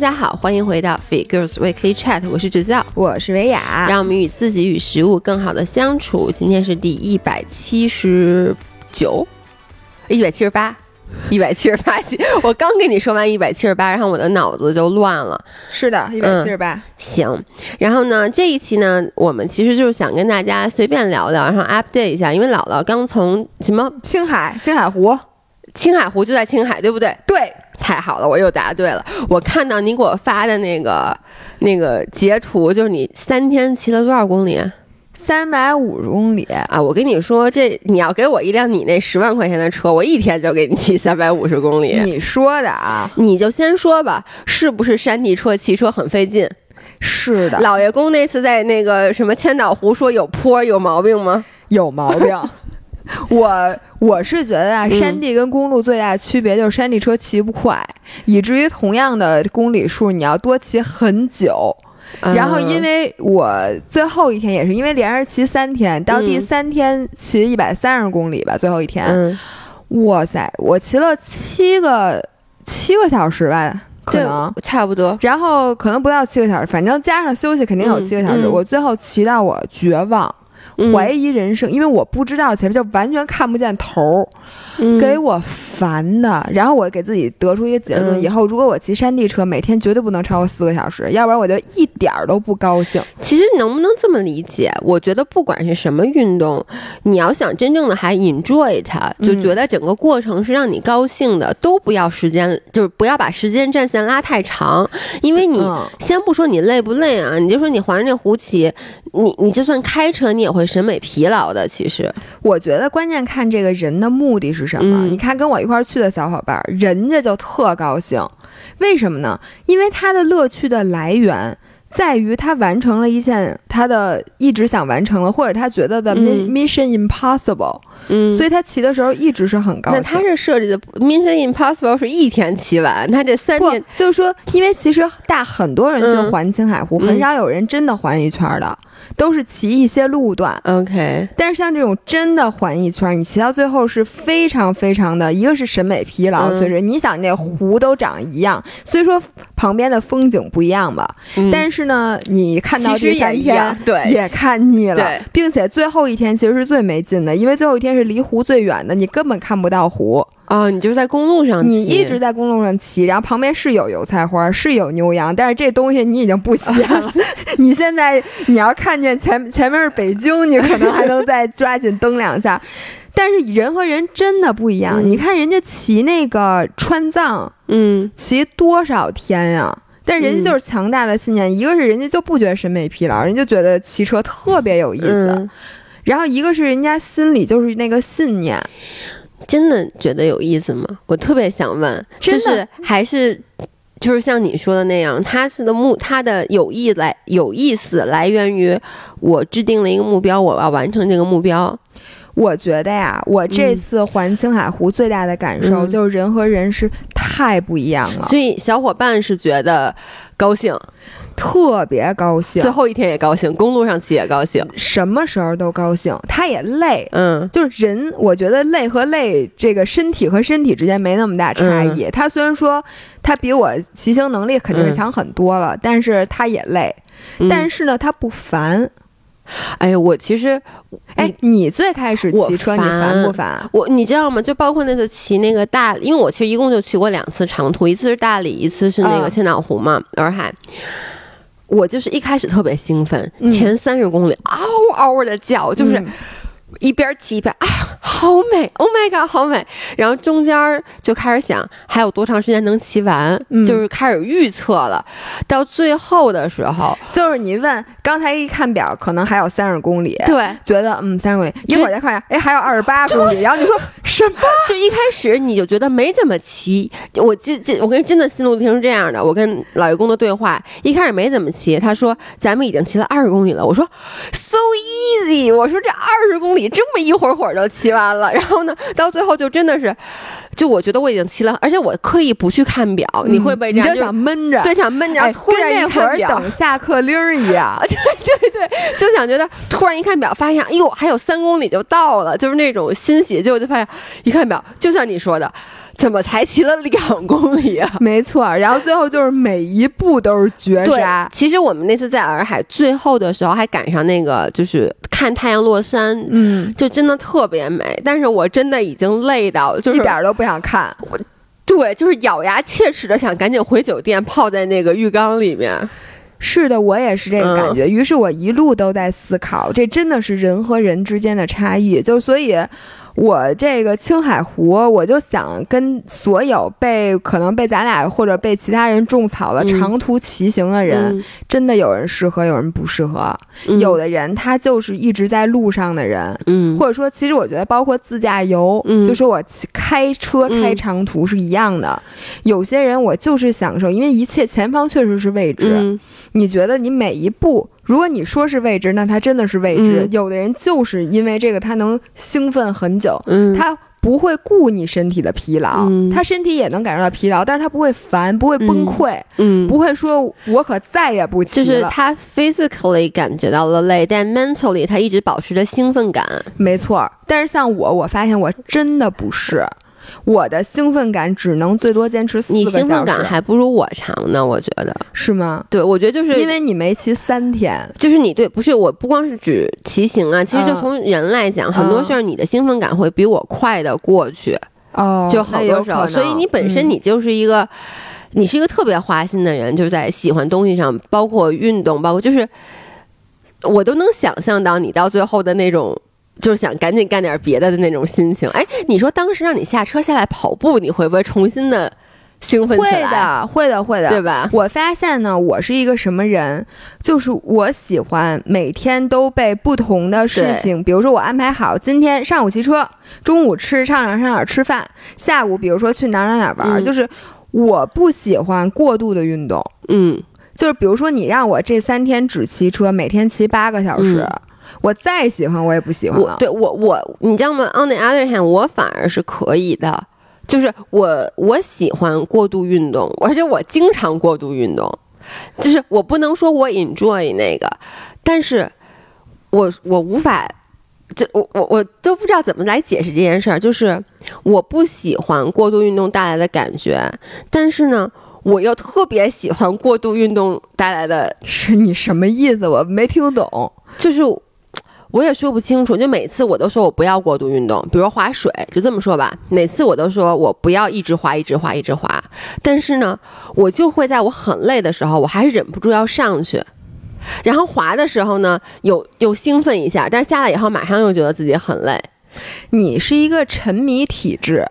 家好，欢迎回到 Fit Girls Weekly Chat，我是芷笑，我是维雅，让我们与自己与食物更好的相处。今天是第一百七十九，一百七十八，一百七十八期。我刚跟你说完一百七十八，然后我的脑子就乱了。是的，一百七十八。行，然后呢，这一期呢，我们其实就是想跟大家随便聊聊，然后 update 一下，因为姥姥刚从什么青海，青海湖，青海湖就在青海，对不对？对。太好了，我又答对了。我看到你给我发的那个那个截图，就是你三天骑了多少公里？三百五十公里啊！我跟你说，这你要给我一辆你那十万块钱的车，我一天就给你骑三百五十公里。你说的啊？你就先说吧，是不是山地车骑车很费劲？是的。老爷公那次在那个什么千岛湖说有坡有毛病吗？有毛病。我我是觉得啊，山地跟公路最大的区别就是山地车骑不快，以至于同样的公里数你要多骑很久。然后因为我最后一天也是因为连着骑三天，到第三天骑一百三十公里吧，最后一天，哇塞，我骑了七个七个小时吧，可能差不多。然后可能不到七个小时，反正加上休息肯定有七个小时。我最后骑到我绝望。怀疑人生，因为我不知道前面就完全看不见头儿，给我烦的。然后我给自己得出一个结论：以后如果我骑山地车，每天绝对不能超过四个小时，要不然我就一点儿都不高兴。其实能不能这么理解？我觉得不管是什么运动，你要想真正的还 enjoy 它，就觉得整个过程是让你高兴的，都不要时间，就是不要把时间战线拉太长。因为你先不说你累不累啊，你就说你环着那胡骑，你你就算开车，你也会。审美疲劳的，其实我觉得关键看这个人的目的是什么。你看跟我一块儿去的小伙伴，人家就特高兴，为什么呢？因为他的乐趣的来源在于他完成了一件他的一直想完成了，或者他觉得的 mission impossible。嗯，所以他骑的时候一直是很高兴。那他这设计的 mission impossible 是一天骑完，他这三天就是说，因为其实大很多人去环青海湖，很少有人真的环一圈的。都是骑一些路段，OK。但是像这种真的环一圈，你骑到最后是非常非常的，一个是审美疲劳，确实。你想那湖都长一样，虽说旁边的风景不一样吧，但是呢，你看到第三天，对，也看腻了，并且最后一天其实是最没劲的，因为最后一天是离湖最远的，你根本看不到湖。啊，你就在公路上，你一直在公路上骑，然后旁边是有油菜花，是有牛羊，但是这东西你已经不稀罕了。你现在你要看见前前面是北京，你可能还能再抓紧蹬两下，但是人和人真的不一样。你看人家骑那个川藏，嗯，骑多少天呀？但人家就是强大的信念，一个是人家就不觉得审美疲劳，人就觉得骑车特别有意思，然后一个是人家心里就是那个信念。真的觉得有意思吗？我特别想问，就是还是就是像你说的那样，他是的目，他的有意来有意思来源于我制定了一个目标，我要完成这个目标。我觉得呀，我这次环青海湖最大的感受就是人和人是太不一样了。所以小伙伴是觉得高兴。特别高兴，最后一天也高兴，公路上骑也高兴，什么时候都高兴。他也累，嗯，就是人，我觉得累和累，这个身体和身体之间没那么大差异。他虽然说他比我骑行能力肯定是强很多了，但是他也累，但是呢，他不烦。哎呀，我其实，哎，你最开始骑车你烦不烦？我你知道吗？就包括那次骑那个大，因为我其实一共就骑过两次长途，一次是大理，一次是那个千岛湖嘛，洱海。我就是一开始特别兴奋，前三十公里嗷嗷的叫，就是。一边骑一边啊，好美！Oh my god，好美！然后中间就开始想还有多长时间能骑完，就是开始预测了。到最后的时候，就是你问刚才一看表，可能还有三十公里，对，觉得嗯三十公里，一会儿再看，哎还有二十八公里，然后你说什么？就一开始你就觉得没怎么骑。我记记，我跟真的心路历程是这样的，我跟老爷公的对话，一开始没怎么骑，他说咱们已经骑了二十公里了，我说 so easy，我说这二十公里。这么一会儿会儿就骑完了，然后呢，到最后就真的是，就我觉得我已经骑了，而且我刻意不去看表，你会被这样就想闷着，对，想闷着，突然那会儿等下课铃儿一样，对对对，就想觉得突然一看表，发现哎呦还有三公里就到了，就是那种欣喜，结果就发现一看表，就像你说的。怎么才骑了两公里啊？没错，然后最后就是每一步都是绝杀。其实我们那次在洱海最后的时候还赶上那个，就是看太阳落山，嗯，就真的特别美。但是我真的已经累到，就一点都不想看。我，对，就是咬牙切齿的想赶紧回酒店，泡在那个浴缸里面。是的，我也是这个感觉。于是我一路都在思考，这真的是人和人之间的差异。就所以。我这个青海湖，我就想跟所有被可能被咱俩或者被其他人种草了长途骑行的人，真的有人适合，有人不适合。有的人他就是一直在路上的人，嗯，或者说，其实我觉得包括自驾游，就说我开车开长途是一样的。有些人我就是享受，因为一切前方确实是未知。你觉得你每一步？如果你说是未知，那它真的是未知。有的人就是因为这个，他能兴奋很久，他不会顾你身体的疲劳，他身体也能感受到疲劳，但是他不会烦，不会崩溃，不会说我可再也不骑了。就是他 physically 感觉到了累，但 mentally 他一直保持着兴奋感。没错，但是像我，我发现我真的不是。我的兴奋感只能最多坚持四个小时，你兴奋感还不如我长呢，我觉得。是吗？对，我觉得就是因为你没骑三天，就是你对，不是我不光是指骑行啊，其实就从人来讲，很多事儿你的兴奋感会比我快的过去哦，就好多时候，所以你本身你就是一个，你是一个特别花心的人，就是在喜欢东西上，包括运动，包括就是我都能想象到你到最后的那种。就是想赶紧干点别的的那种心情。哎，你说当时让你下车下来跑步，你会不会重新的兴奋起来？会的，会的，会的，对吧？我发现呢，我是一个什么人？就是我喜欢每天都被不同的事情，比如说我安排好今天上午骑车，中午吃上哪上哪吃饭，下午比如说去哪哪哪玩。就是我不喜欢过度的运动。嗯，就是比如说你让我这三天只骑车，每天骑八个小时。我再喜欢我也不喜欢了。对我我你知道吗？On the other hand，我反而是可以的，就是我我喜欢过度运动，而且我经常过度运动，就是我不能说我 enjoy 那个，但是我我无法，就我我我都不知道怎么来解释这件事儿，就是我不喜欢过度运动带来的感觉，但是呢，我又特别喜欢过度运动带来的是你什么意思？我没听懂，就是。我也说不清楚，就每次我都说我不要过度运动，比如划水，就这么说吧。每次我都说我不要一直划，一直划，一直划。但是呢，我就会在我很累的时候，我还是忍不住要上去。然后划的时候呢，有又兴奋一下，但下来以后马上又觉得自己很累。你是一个沉迷体质。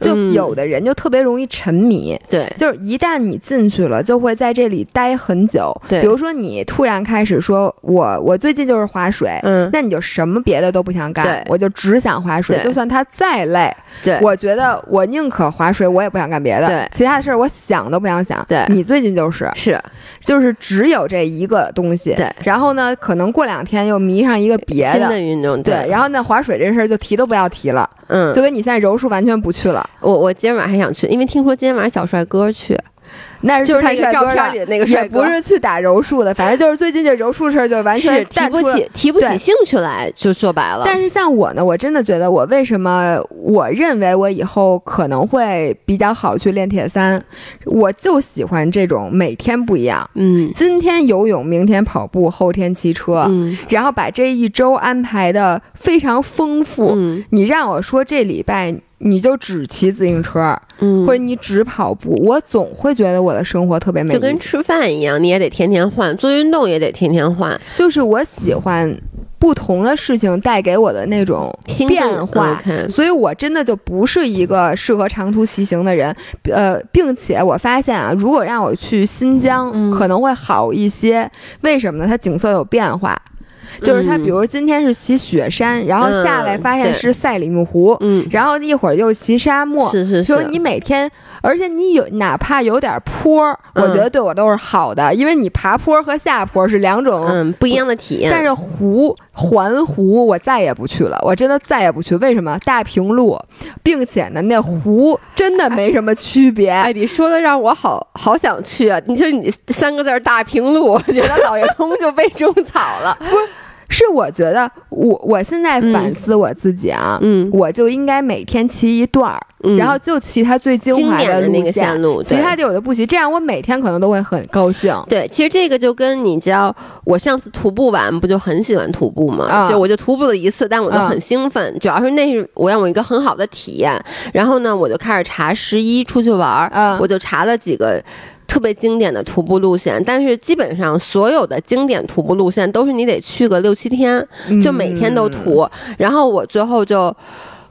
就有的人就特别容易沉迷，对，就是一旦你进去了，就会在这里待很久。对，比如说你突然开始说，我我最近就是划水，嗯，那你就什么别的都不想干，我就只想划水，就算它再累，对，我觉得我宁可划水，我也不想干别的，对，其他的事儿我想都不想想。对，你最近就是。是，就是只有这一个东西，对，然后呢，可能过两天又迷上一个别的运动，对，然后那划水这事儿就提都不要提了，嗯，就跟你现在柔术完全不去了，我我今儿晚上。还想去，因为听说今天晚上小帅哥去。那是就是那个照片里的那个帅哥，不是去打柔术的，反正就是最近这柔术事儿就完全提不起提不起兴趣来，就说白了。但是像我呢，我真的觉得我为什么我认为我以后可能会比较好去练铁三，我就喜欢这种每天不一样。嗯，今天游泳，明天跑步，后天骑车，嗯，然后把这一周安排的非常丰富。嗯，你让我说这礼拜。你就只骑自行车，嗯，或者你只跑步，我总会觉得我的生活特别美。就跟吃饭一样，你也得天天换，做运动也得天天换。就是我喜欢不同的事情带给我的那种变化，所以我真的就不是一个适合长途骑行的人。呃，并且我发现啊，如果让我去新疆，可能会好一些。为什么呢？它景色有变化。就是他，比如今天是骑雪山，然后下来发现是赛里木湖，嗯，然后一会儿又骑沙漠，是是是。说你每天，而且你有哪怕有点坡，我觉得对我都是好的，因为你爬坡和下坡是两种嗯不一样的体验。但是湖环湖我再也不去了，我真的再也不去。为什么？大平路，并且呢，那湖真的没什么区别。哎，你说的让我好好想去啊！你就你三个字大平路，我觉得老爷公就被种草了。不是。是我觉得我我现在反思我自己啊，嗯，我就应该每天骑一段儿，然后就骑它最精华的那个线路，其他地我就不骑，这样我每天可能都会很高兴。对，其实这个就跟你知道，我上次徒步完不就很喜欢徒步吗？就我就徒步了一次，但我就很兴奋，主要是那是我让我一个很好的体验。然后呢，我就开始查十一出去玩儿，我就查了几个。特别经典的徒步路线，但是基本上所有的经典徒步路线都是你得去个六七天，就每天都徒。然后我最后就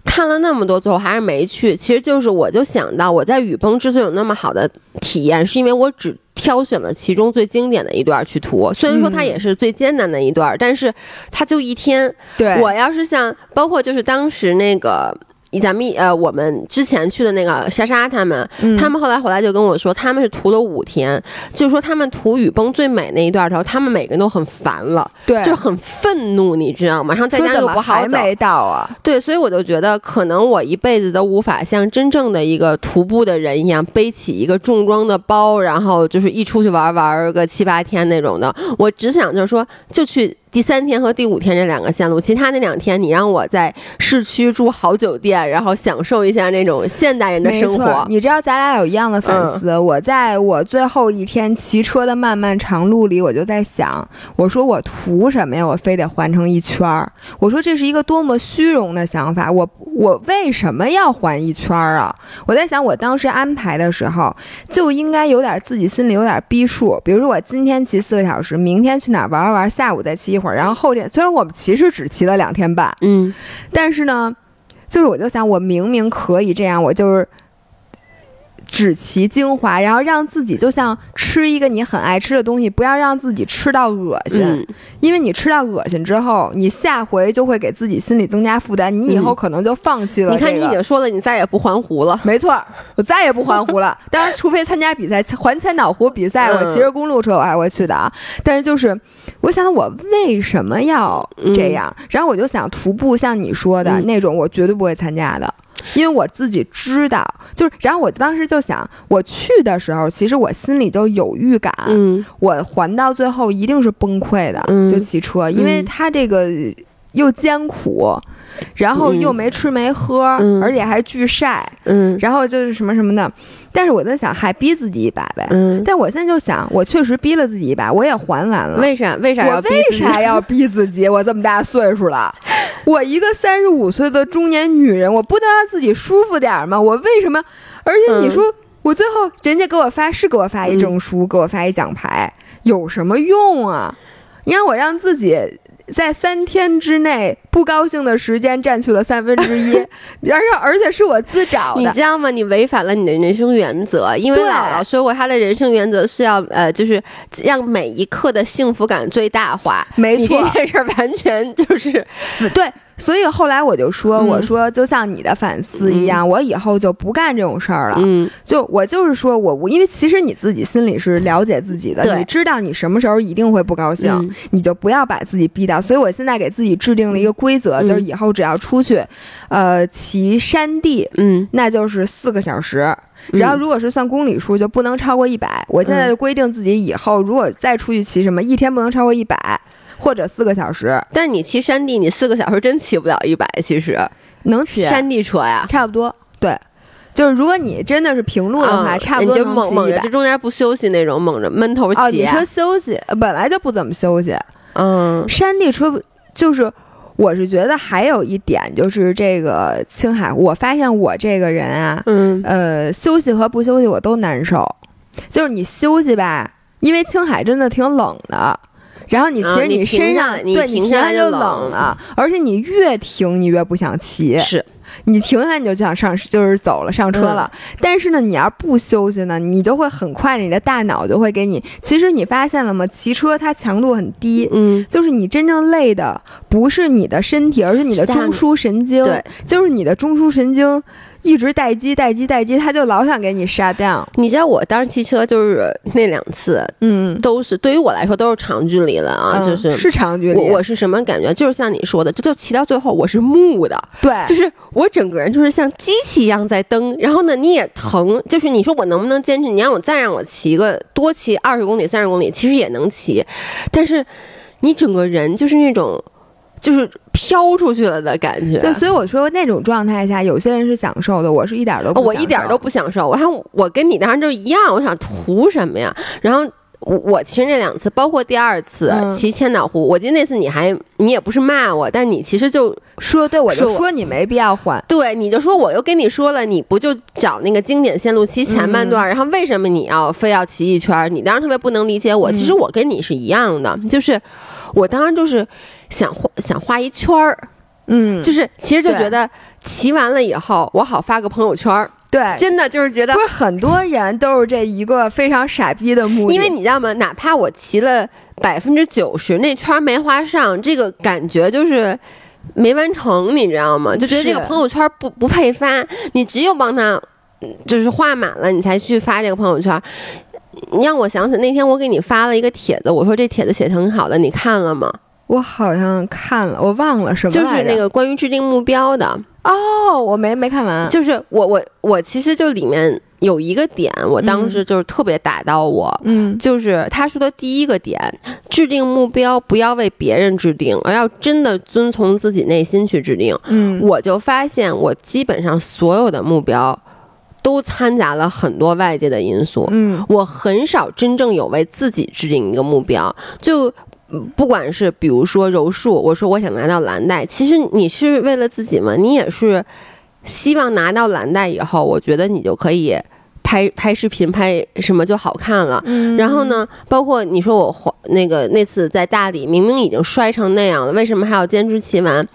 看了那么多，最后还是没去。其实就是我就想到，我在雨崩之所以有那么好的体验，是因为我只挑选了其中最经典的一段去徒。虽然说它也是最艰难的一段，但是它就一天。对我要是像包括就是当时那个。咱们呃，我们之前去的那个莎莎他们，他们后来回来就跟我说，他们是涂了五天，就是说他们涂雨崩最美那一段的时候，他们每个人都很烦了，对，就很愤怒，你知道吗？然后在家又不好走，还没到啊？对，所以我就觉得，可能我一辈子都无法像真正的一个徒步的人一样，背起一个重装的包，然后就是一出去玩玩个七八天那种的。我只想就是说，就去。第三天和第五天这两个线路，其他那两天你让我在市区住好酒店，然后享受一下那种现代人的生活。你知道咱俩有一样的反思。我在我最后一天骑车的漫漫长路里，我就在想，我说我图什么呀？我非得环成一圈儿。我说这是一个多么虚荣的想法。我我为什么要环一圈儿啊？我在想，我当时安排的时候就应该有点自己心里有点逼数。比如说我今天骑四个小时，明天去哪儿玩玩玩，下午再骑一。然后后天，虽然我们其实只骑了两天半，嗯，但是呢，就是我就想，我明明可以这样，我就是。只其精华，然后让自己就像吃一个你很爱吃的东西，不要让自己吃到恶心，因为你吃到恶心之后，你下回就会给自己心理增加负担，你以后可能就放弃了。你看，你已经说了，你再也不环湖了。没错，我再也不环湖了。当然，除非参加比赛，环千岛湖比赛，我骑着公路车我还会去的啊。但是就是，我想我为什么要这样？然后我就想徒步，像你说的那种，我绝对不会参加的。因为我自己知道，就是，然后我当时就想，我去的时候，其实我心里就有预感，我还到最后一定是崩溃的，就骑车，因为它这个又艰苦。然后又没吃没喝，而且还巨晒，嗯，然后就是什么什么的。但是我在想，还逼自己一把呗。嗯，但我现在就想，我确实逼了自己一把，我也还完了。为啥？为啥要？我为啥要逼自己？我这么大岁数了，我一个三十五岁的中年女人，我不能让自己舒服点吗？我为什么？而且你说，我最后人家给我发是给我发一证书，给我发一奖牌，有什么用啊？你让我让自己。在三天之内，不高兴的时间占去了三分之一，而且而且是我自找的，你知道吗？你违反了你的人生原则，因为姥姥说过，她的人生原则是要呃，就是让每一刻的幸福感最大化。没错，这件事完全就是对。所以后来我就说，我说就像你的反思一样，我以后就不干这种事儿了。嗯，就我就是说我我，因为其实你自己心里是了解自己的，你知道你什么时候一定会不高兴，你就不要把自己逼到。所以我现在给自己制定了一个规则，就是以后只要出去，呃，骑山地，嗯，那就是四个小时。然后如果是算公里数，就不能超过一百。我现在就规定自己以后如果再出去骑什么，一天不能超过一百。或者四个小时，但是你骑山地，你四个小时真骑不了一百，其实能骑山地车呀，差不多。对，就是如果你真的是平路的话，差不多能猛猛着，就中间不休息那种，猛着闷头骑。哦，你说休息，本来就不怎么休息。嗯，山地车就是，我是觉得还有一点就是这个青海，我发现我这个人啊，嗯，呃，休息和不休息我都难受。就是你休息吧，因为青海真的挺冷的。然后你其实你身上对你停下来就冷了，而且你越停你越不想骑，是你停下来你就想上就是走了上车了。但是呢，你要不休息呢，你就会很快你的大脑就会给你。其实你发现了吗？骑车它强度很低，嗯，就是你真正累的不是你的身体，而是你的中枢神经，对，就是你的中枢神经。一直待机待机待机，他就老想给你杀掉。你知道我当时骑车就是那两次，嗯，都是对于我来说都是长距离了啊，就是是长距离。我我是什么感觉？就是像你说的，就就骑到最后我是木的，对，就是我整个人就是像机器一样在蹬。然后呢，你也疼，就是你说我能不能坚持？你让我再让我骑个多骑二十公里、三十公里，其实也能骑，但是。你整个人就是那种。就是飘出去了的感觉，对，所以我说那种状态下，有些人是享受的，我是一点都不，我一点都不享受。我还我跟你当时就一样，我想图什么呀？然后我我其实那两次，包括第二次骑千岛湖，我记得那次你还你也不是骂我，但你其实就说对我就说你没必要换，对，你就说我又跟你说了，你不就找那个经典线路骑前半段，然后为什么你要非要骑一圈？你当时特别不能理解我，其实我跟你是一样的，就是我当时就是。想画想画一圈儿，嗯，就是其实就觉得骑完了以后，我好发个朋友圈儿。对，真的就是觉得，不是很多人都是这一个非常傻逼的目的。因为你知道吗？哪怕我骑了百分之九十，那圈没画上，这个感觉就是没完成，你知道吗？就觉得这个朋友圈不不配发，你只有帮他就是画满了，你才去发这个朋友圈。你让我想起那天我给你发了一个帖子，我说这帖子写挺好的，你看了吗？我好像看了，我忘了什么，就是那个关于制定目标的。哦，我没没看完。就是我我我其实就里面有一个点，我当时就是特别打到我，嗯，就是他说的第一个点，制定目标不要为别人制定，而要真的遵从自己内心去制定。嗯，我就发现我基本上所有的目标都掺杂了很多外界的因素，嗯，我很少真正有为自己制定一个目标，就。不管是比如说柔术，我说我想拿到蓝带，其实你是为了自己嘛，你也是希望拿到蓝带以后，我觉得你就可以拍拍视频，拍什么就好看了。然后呢，包括你说我那个那次在大理，明明已经摔成那样了，为什么还要坚持骑完？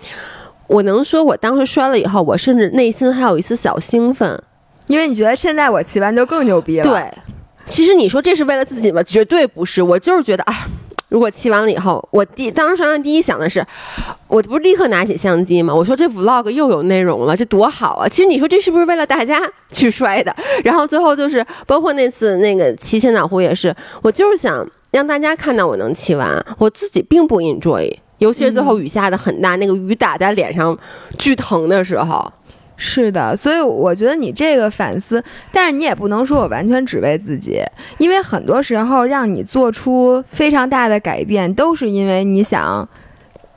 我能说我当时摔了以后，我甚至内心还有一丝小兴奋，因为你觉得现在我骑完就更牛逼了。对，其实你说这是为了自己吗？绝对不是，我就是觉得啊。如果骑完了以后，我第当时刷完第一想的是，我不是立刻拿起相机吗？我说这 vlog 又有内容了，这多好啊！其实你说这是不是为了大家去摔的？然后最后就是包括那次那个骑千岛湖也是，我就是想让大家看到我能骑完，我自己并不 enjoy，尤其是最后雨下的很大，那个雨打在脸上巨疼的时候。是的，所以我觉得你这个反思，但是你也不能说我完全只为自己，因为很多时候让你做出非常大的改变，都是因为你想，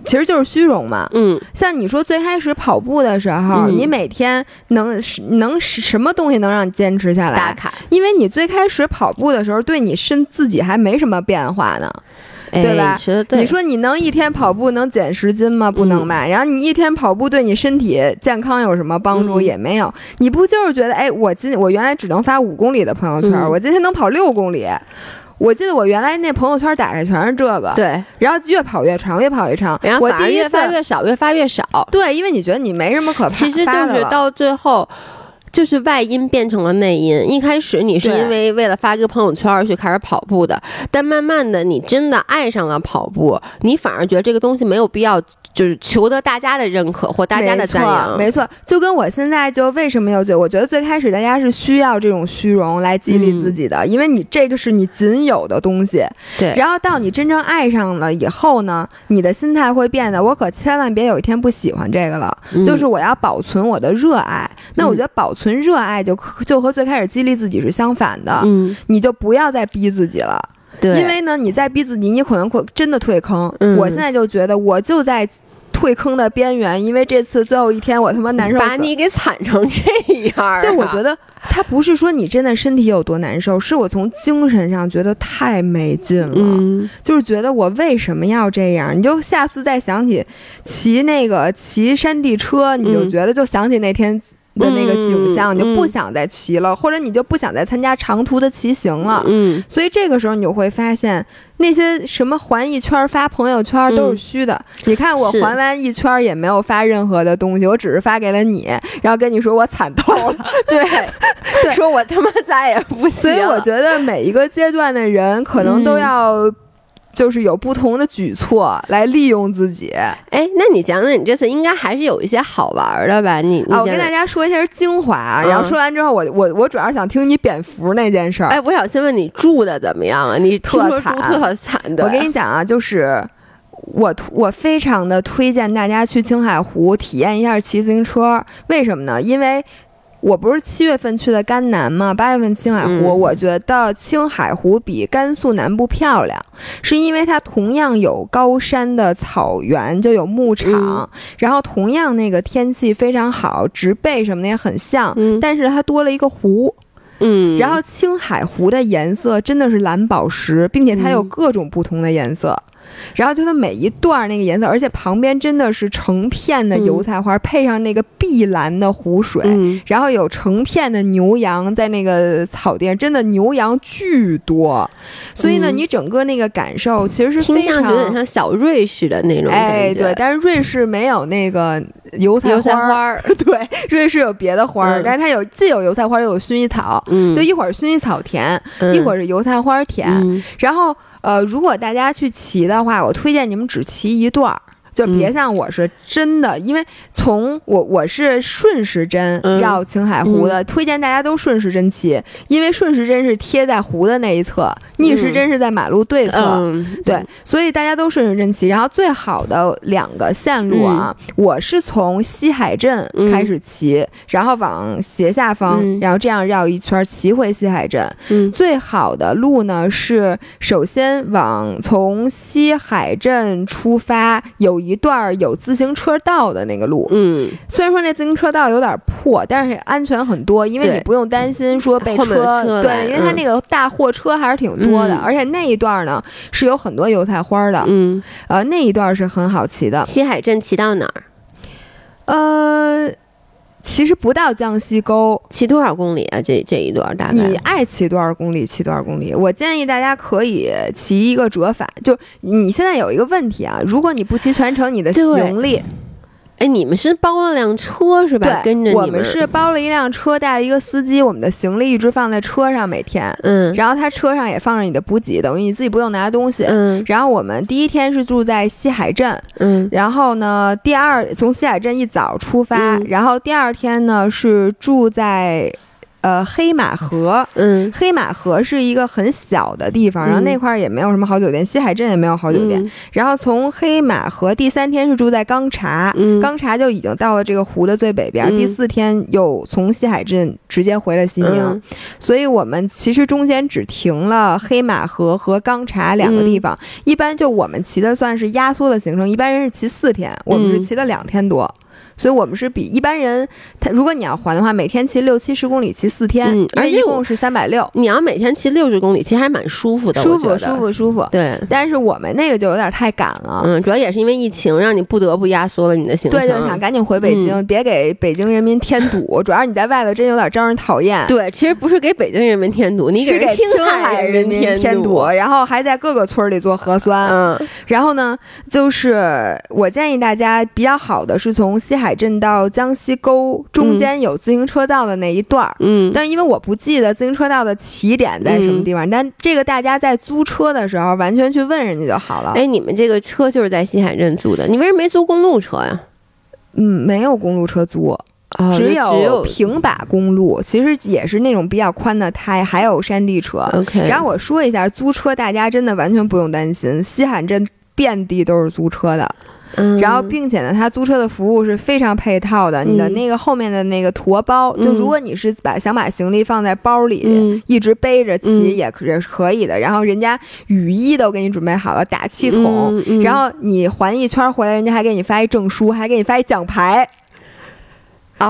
其实就是虚荣嘛。嗯，像你说最开始跑步的时候，你每天能能什么东西能让你坚持下来？打卡，因为你最开始跑步的时候，对你身自己还没什么变化呢。对吧？你说你能一天跑步能减十斤吗？不能吧。然后你一天跑步对你身体健康有什么帮助？也没有。你不就是觉得，哎，我今我原来只能发五公里的朋友圈，我今天能跑六公里。我记得我原来那朋友圈打开全是这个。对。然后越跑越长，越跑越长。然后反而越发越少，越发越少。对，因为你觉得你没什么可其实就是到最后。就是外因变成了内因。一开始你是因为为了发个朋友圈去开始跑步的，但慢慢的你真的爱上了跑步，你反而觉得这个东西没有必要，就是求得大家的认可或大家的赞扬。没错，就跟我现在就为什么要觉，我觉得最开始大家是需要这种虚荣来激励自己的，因为你这个是你仅有的东西。对。然后到你真正爱上了以后呢，你的心态会变得，我可千万别有一天不喜欢这个了。就是我要保存我的热爱。那我觉得保存。热爱就就和最开始激励自己是相反的，嗯，你就不要再逼自己了，对，因为呢，你再逼自己，你可能会真的退坑。我现在就觉得我就在退坑的边缘，因为这次最后一天我他妈难受，把你给惨成这样。就我觉得他不是说你真的身体有多难受，是我从精神上觉得太没劲了，就是觉得我为什么要这样？你就下次再想起骑那个骑山地车，你就觉得就想起那天。的那个景象，你就不想再骑了，或者你就不想再参加长途的骑行了。嗯，所以这个时候你就会发现，那些什么环一圈发朋友圈都是虚的。你看我环完一圈也没有发任何的东西，我只是发给了你，然后跟你说我惨透了。对，说我他妈再也不行。所以我觉得每一个阶段的人可能都要。就是有不同的举措来利用自己。哎，那你讲讲，你这次应该还是有一些好玩的吧？你啊，我跟大家说一下精华啊。然后说完之后，我我我主要想听你蝙蝠那件事儿。哎，我想先问你住的怎么样啊？你特惨，特惨的。我跟你讲啊，就是我我非常的推荐大家去青海湖体验一下骑自行车。为什么呢？因为我不是七月份去的甘南吗？八月份青海湖，我觉得青海湖比甘肃南部漂亮，是因为它同样有高山的草原，就有牧场，然后同样那个天气非常好，植被什么的也很像，但是它多了一个湖。嗯，然后青海湖的颜色真的是蓝宝石，并且它有各种不同的颜色。然后就它每一段那个颜色，而且旁边真的是成片的油菜花，配上那个碧蓝的湖水，然后有成片的牛羊在那个草地上，真的牛羊巨多。所以呢，你整个那个感受其实是非常有点像小瑞士的那种哎，对，但是瑞士没有那个油菜花儿，对，瑞士有别的花儿，但是它有既有油菜花又有薰衣草，就一会儿薰衣草甜，一会儿是油菜花甜，然后。呃，如果大家去骑的话，我推荐你们只骑一段儿。就别像我是真的，因为从我我是顺时针绕青海湖的，推荐大家都顺时针骑，因为顺时针是贴在湖的那一侧，逆时针是在马路对侧，对，所以大家都顺时针骑。然后最好的两个线路啊，我是从西海镇开始骑，然后往斜下方，然后这样绕一圈骑回西海镇。最好的路呢是首先往从西海镇出发有。一段有自行车道的那个路，嗯，虽然说那自行车道有点破，但是安全很多，因为你不用担心说被车，对，因为它那个大货车还是挺多的，而且那一段呢是有很多油菜花的，嗯，呃，那一段是很好骑的。西海镇骑到哪儿？呃。其实不到江西沟，骑多少公里啊？这这一段大概你爱骑多少公里骑多少公里。我建议大家可以骑一个折返，就你现在有一个问题啊，如果你不骑全程，你的行李。哎，你们是包了辆车是吧？跟着我们是包了一辆车，带了一个司机，我们的行李一直放在车上，每天。嗯。然后他车上也放着你的补给，等于你自己不用拿东西。嗯。然后我们第一天是住在西海镇。嗯。然后呢，第二从西海镇一早出发，然后第二天呢是住在。呃，黑马河，嗯，黑马河是一个很小的地方，然后那块儿也没有什么好酒店，西海镇也没有好酒店。然后从黑马河第三天是住在刚察，刚察就已经到了这个湖的最北边。第四天又从西海镇直接回了西宁，所以我们其实中间只停了黑马河和刚察两个地方。一般就我们骑的算是压缩的行程，一般人是骑四天，我们是骑了两天多。所以我们是比一般人，他如果你要还的话，每天骑六七十公里，骑四天，而一共是三百六。你要每天骑六十公里，其实还蛮舒服的，舒服舒服舒服。对，但是我们那个就有点太赶了，嗯，主要也是因为疫情，让你不得不压缩了你的行程。对，就想赶紧回北京，别给北京人民添堵。主要你在外头真有点招人讨厌。对，其实不是给北京人民添堵，你给青海人民添堵，然后还在各个村里做核酸。嗯，然后呢，就是我建议大家比较好的是从西海镇到江。西沟中间有自行车道的那一段儿，嗯，但是因为我不记得自行车道的起点在什么地方，但这个大家在租车的时候完全去问人家就好了。哎，你们这个车就是在西海镇租的，你为什么没租公路车呀？嗯，没有公路车租，只有平把公路，其实也是那种比较宽的胎，还有山地车。OK，然后我说一下租车，大家真的完全不用担心，西海镇遍地都是租车的。然后，并且呢，他租车的服务是非常配套的。你的那个后面的那个驮包，就如果你是把想把行李放在包里，一直背着骑也是可以的。然后人家雨衣都给你准备好了，打气筒。然后你环一圈回来，人家还给你发一证书，还给你发一奖牌。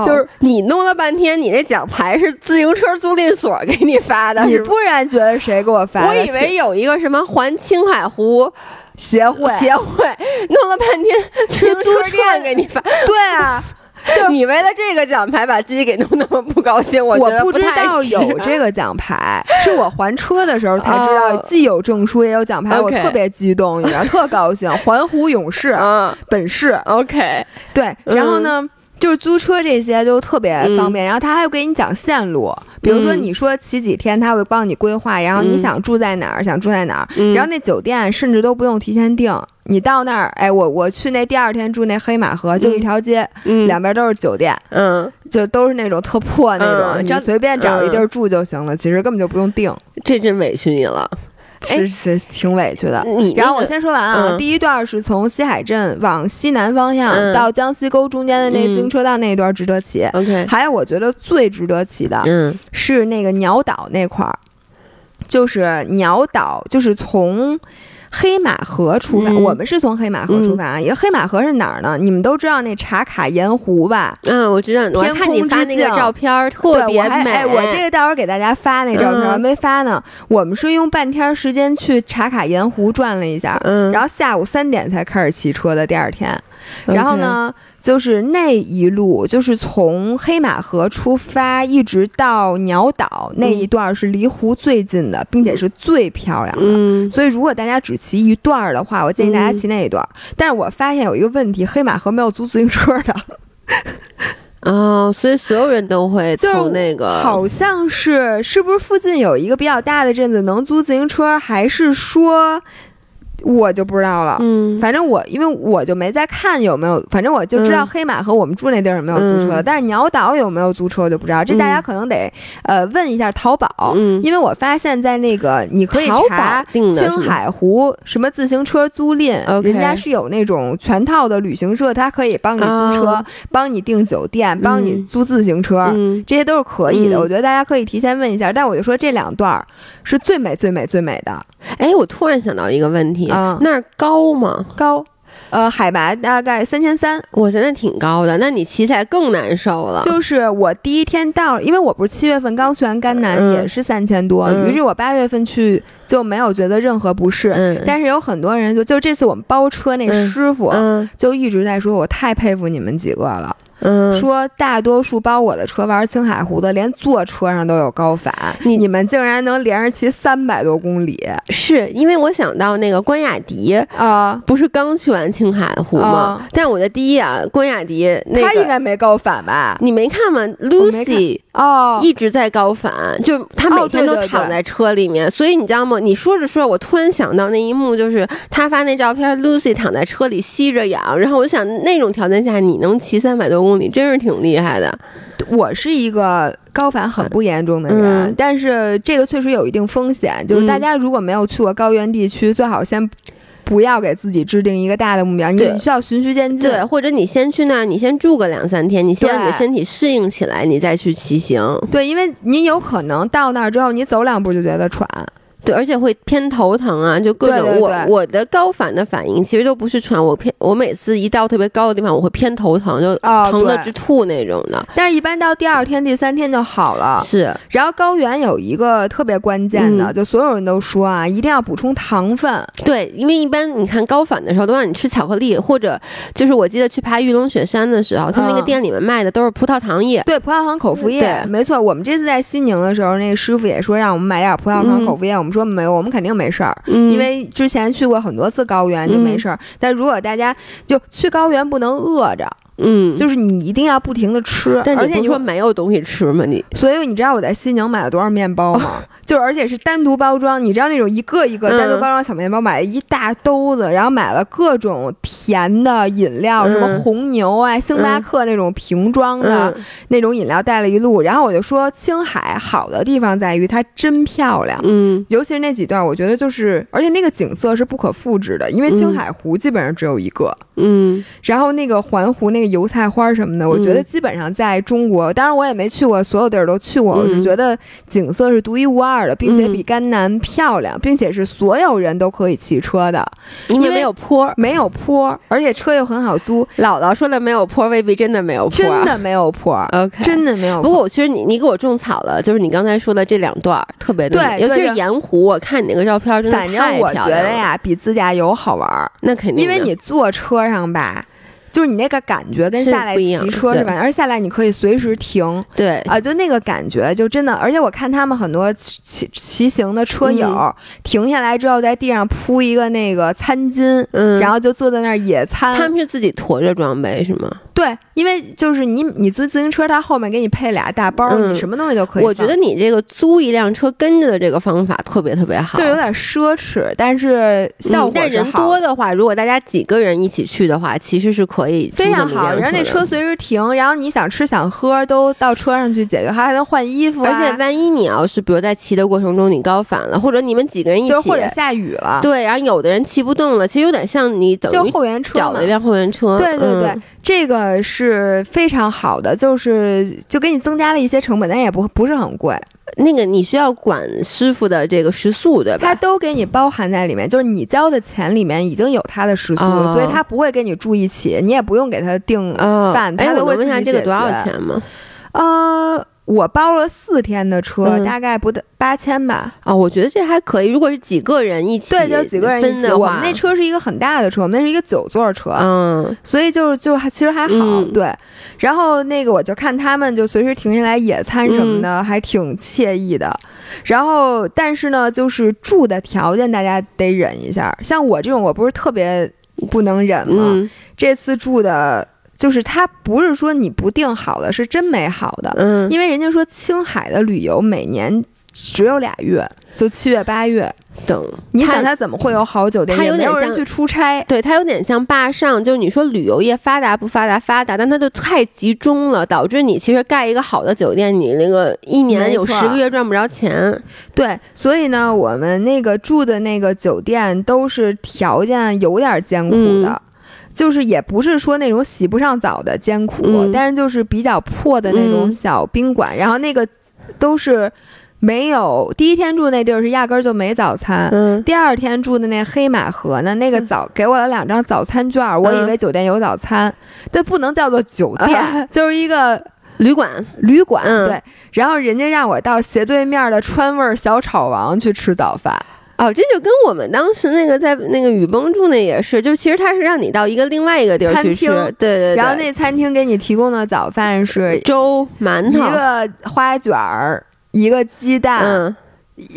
就是你弄了半天，你那奖牌是自行车租赁所给你发的，你不然觉得谁给我发？我以为有一个什么环青海湖。协会协会弄了半天，自行车店给你发。对啊，就你为了这个奖牌把自己给弄那么不高兴，我我不知道有这个奖牌，是我还车的时候才知道，既有证书也有奖牌，我特别激动，你知道，特高兴。环湖勇士，嗯，本市，OK，对，然后呢？就是租车这些就特别方便，然后他还会给你讲线路，比如说你说骑几天，他会帮你规划，然后你想住在哪儿，想住在哪儿，然后那酒店甚至都不用提前订，你到那儿，哎，我我去那第二天住那黑马河，就一条街，两边都是酒店，嗯，就都是那种特破那种，你随便找一地儿住就行了，其实根本就不用订，这真委屈你了。其实挺委屈的。你然后我先说完啊，第一段是从西海镇往西南方向到江西沟中间的那自行车道那一段值得骑。OK，还有我觉得最值得骑的，嗯，是那个鸟岛那块儿，就是鸟岛，就是从。黑马河出发，我们是从黑马河出发。因为黑马河是哪儿呢？你们都知道那茶卡盐湖吧？嗯，我知道。天空之镜照片特别美。哎，我这个待会儿给大家发那照片，没发呢。我们是用半天时间去茶卡盐湖转了一下，嗯，然后下午三点才开始骑车的。第二天，然后呢？就是那一路，就是从黑马河出发，一直到鸟岛那一段是离湖最近的，并且是最漂亮的。嗯，所以如果大家只骑一段的话，我建议大家骑那一段。但是我发现有一个问题，黑马河没有租自行车的。啊，所以所有人都会从那个，好像是是不是附近有一个比较大的镇子能租自行车，还是说？我就不知道了，嗯，反正我因为我就没再看有没有，反正我就知道黑马和我们住那地儿有没有租车，但是鸟岛有没有租车我就不知道，这大家可能得呃问一下淘宝，嗯，因为我发现在那个你可以查青海湖什么自行车租赁，人家是有那种全套的旅行社，他可以帮你租车，帮你订酒店，帮你租自行车，这些都是可以的。我觉得大家可以提前问一下，但我就说这两段是最美最美最美的。哎，我突然想到一个问题。那儿高吗？高，呃，海拔大概三千三，我觉得挺高的。那你骑起来更难受了。就是我第一天到，因为我不是七月份刚去完甘南，也是三千多，于是我八月份去就没有觉得任何不适。嗯，但是有很多人就就这次我们包车那师傅，就一直在说，我太佩服你们几个了。嗯，说大多数包我的车玩青海湖的，连坐车上都有高反。你你们竟然能连着骑三百多公里？是因为我想到那个关雅迪啊，不是刚去完青海湖吗？但我的第一啊，关雅迪那他应该没高反吧？你没看吗？Lucy 哦，一直在高反，就他每天都躺在车里面。所以你知道吗？你说着说着，我突然想到那一幕，就是他发那照片，Lucy 躺在车里吸着氧，然后我想那种条件下你能骑三百多公里？你真是挺厉害的，我是一个高反很不严重的人，但是这个确实有一定风险。就是大家如果没有去过高原地区，最好先不要给自己制定一个大的目标，你需要循序渐进，对，或者你先去那儿，你先住个两三天，你先让你的身体适应起来，你再去骑行。对，因为你有可能到那儿之后，你走两步就觉得喘。对，而且会偏头疼啊，就各种我我的高反的反应其实都不是喘，我偏我每次一到特别高的地方，我会偏头疼，就疼的直吐那种的。但是，一般到第二天、第三天就好了。是。然后高原有一个特别关键的，就所有人都说啊，一定要补充糖分。对，因为一般你看高反的时候都让你吃巧克力，或者就是我记得去爬玉龙雪山的时候，他们那个店里面卖的都是葡萄糖液。对，葡萄糖口服液，没错。我们这次在西宁的时候，那个师傅也说让我们买点葡萄糖口服液，我们说没有，我们肯定没事儿，因为之前去过很多次高原就没事儿。但如果大家就去高原不能饿着。嗯，就是你一定要不停的吃，而且你说没有东西吃吗？你，所以你知道我在西宁买了多少面包吗？就而且是单独包装，你知道那种一个一个单独包装小面包，买了一大兜子，然后买了各种甜的饮料，什么红牛啊、星巴克那种瓶装的那种饮料带了一路。然后我就说，青海好的地方在于它真漂亮，嗯，尤其是那几段，我觉得就是，而且那个景色是不可复制的，因为青海湖基本上只有一个，嗯，然后那个环湖那。油菜花什么的，我觉得基本上在中国，当然我也没去过，所有地儿都去过。我是觉得景色是独一无二的，并且比甘南漂亮，并且是所有人都可以骑车的，因为没有坡，没有坡，而且车又很好租。姥姥说的没有坡，未必真的没有坡，真的没有坡。OK，真的没有。不过我其实你你给我种草了，就是你刚才说的这两段特别对，尤其是盐湖，我看你那个照片真的。反正我觉得呀，比自驾游好玩。那肯定，因为你坐车上吧。就是你那个感觉跟下来骑车是吧？而下来你可以随时停，对啊，就那个感觉就真的。而且我看他们很多骑骑行的车友停下来之后，在地上铺一个那个餐巾，嗯，然后就坐在那儿野餐。他们是自己驮着装备是吗？对，因为就是你你租自行车，它后面给你配俩大包，你什么东西都可以。我觉得你这个租一辆车跟着的这个方法特别特别好，就有点奢侈，但是效果但人多的话，如果大家几个人一起去的话，其实是可以非常好。然后那车随时停，然后你想吃想喝都到车上去解决，还还能换衣服。而且万一你要是比如在骑的过程中你高反了，或者你们几个人一起，或者下雨了，对，然后有的人骑不动了，其实有点像你等于后援车找了一辆后援车，对对对。这个是非常好的，就是就给你增加了一些成本，但也不不是很贵。那个你需要管师傅的这个食宿对吧？他都给你包含在里面，就是你交的钱里面已经有他的食宿，所以他不会跟你住一起，你也不用给他订饭。哎，我问一下这个多少钱吗？呃。我包了四天的车，大概不得八千吧。啊，我觉得这还可以。如果是几个人一起，对，就几个人一起。我们那车是一个很大的车，我们那是一个九座车，嗯，所以就就还其实还好。对，然后那个我就看他们就随时停下来野餐什么的，还挺惬意的。然后，但是呢，就是住的条件大家得忍一下。像我这种，我不是特别不能忍吗？这次住的。就是它不是说你不定好的，是真没好的。嗯，因为人家说青海的旅游每年只有俩月，就七月八月。等你想，它怎么会有好酒店？它有点像去出差，对，它有点像坝上。就是你说旅游业发达不发达？发达，但它就太集中了，导致你其实盖一个好的酒店，你那个一年有十个月赚不着钱。对，所以呢，我们那个住的那个酒店都是条件有点艰苦的。就是也不是说那种洗不上澡的艰苦，但是就是比较破的那种小宾馆，然后那个都是没有第一天住那地儿是压根儿就没早餐，第二天住的那黑马河呢，那个早给我了两张早餐券，我以为酒店有早餐，但不能叫做酒店，就是一个 旅馆，旅馆对，然后人家让我到斜对面的川味小炒王去吃早饭。哦，这就跟我们当时那个在那个雨崩住那也是，就其实他是让你到一个另外一个地儿去吃，对对对。然后那餐厅给你提供的早饭是粥、馒头、一个花卷儿、一个鸡蛋、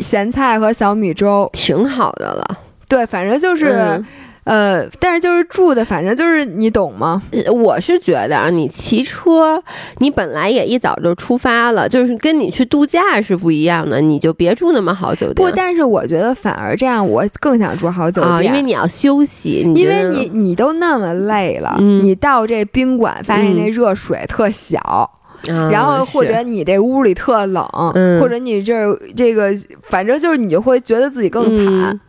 咸菜和小米粥，挺好的了。对，反正就是。呃，但是就是住的，反正就是你懂吗？我是觉得啊，你骑车，你本来也一早就出发了，就是跟你去度假是不一样的，你就别住那么好酒店。不，但是我觉得反而这样，我更想住好酒店，因为你要休息，因为你你都那么累了，你到这宾馆发现那热水特小，然后或者你这屋里特冷，或者你这这个，反正就是你就会觉得自己更惨，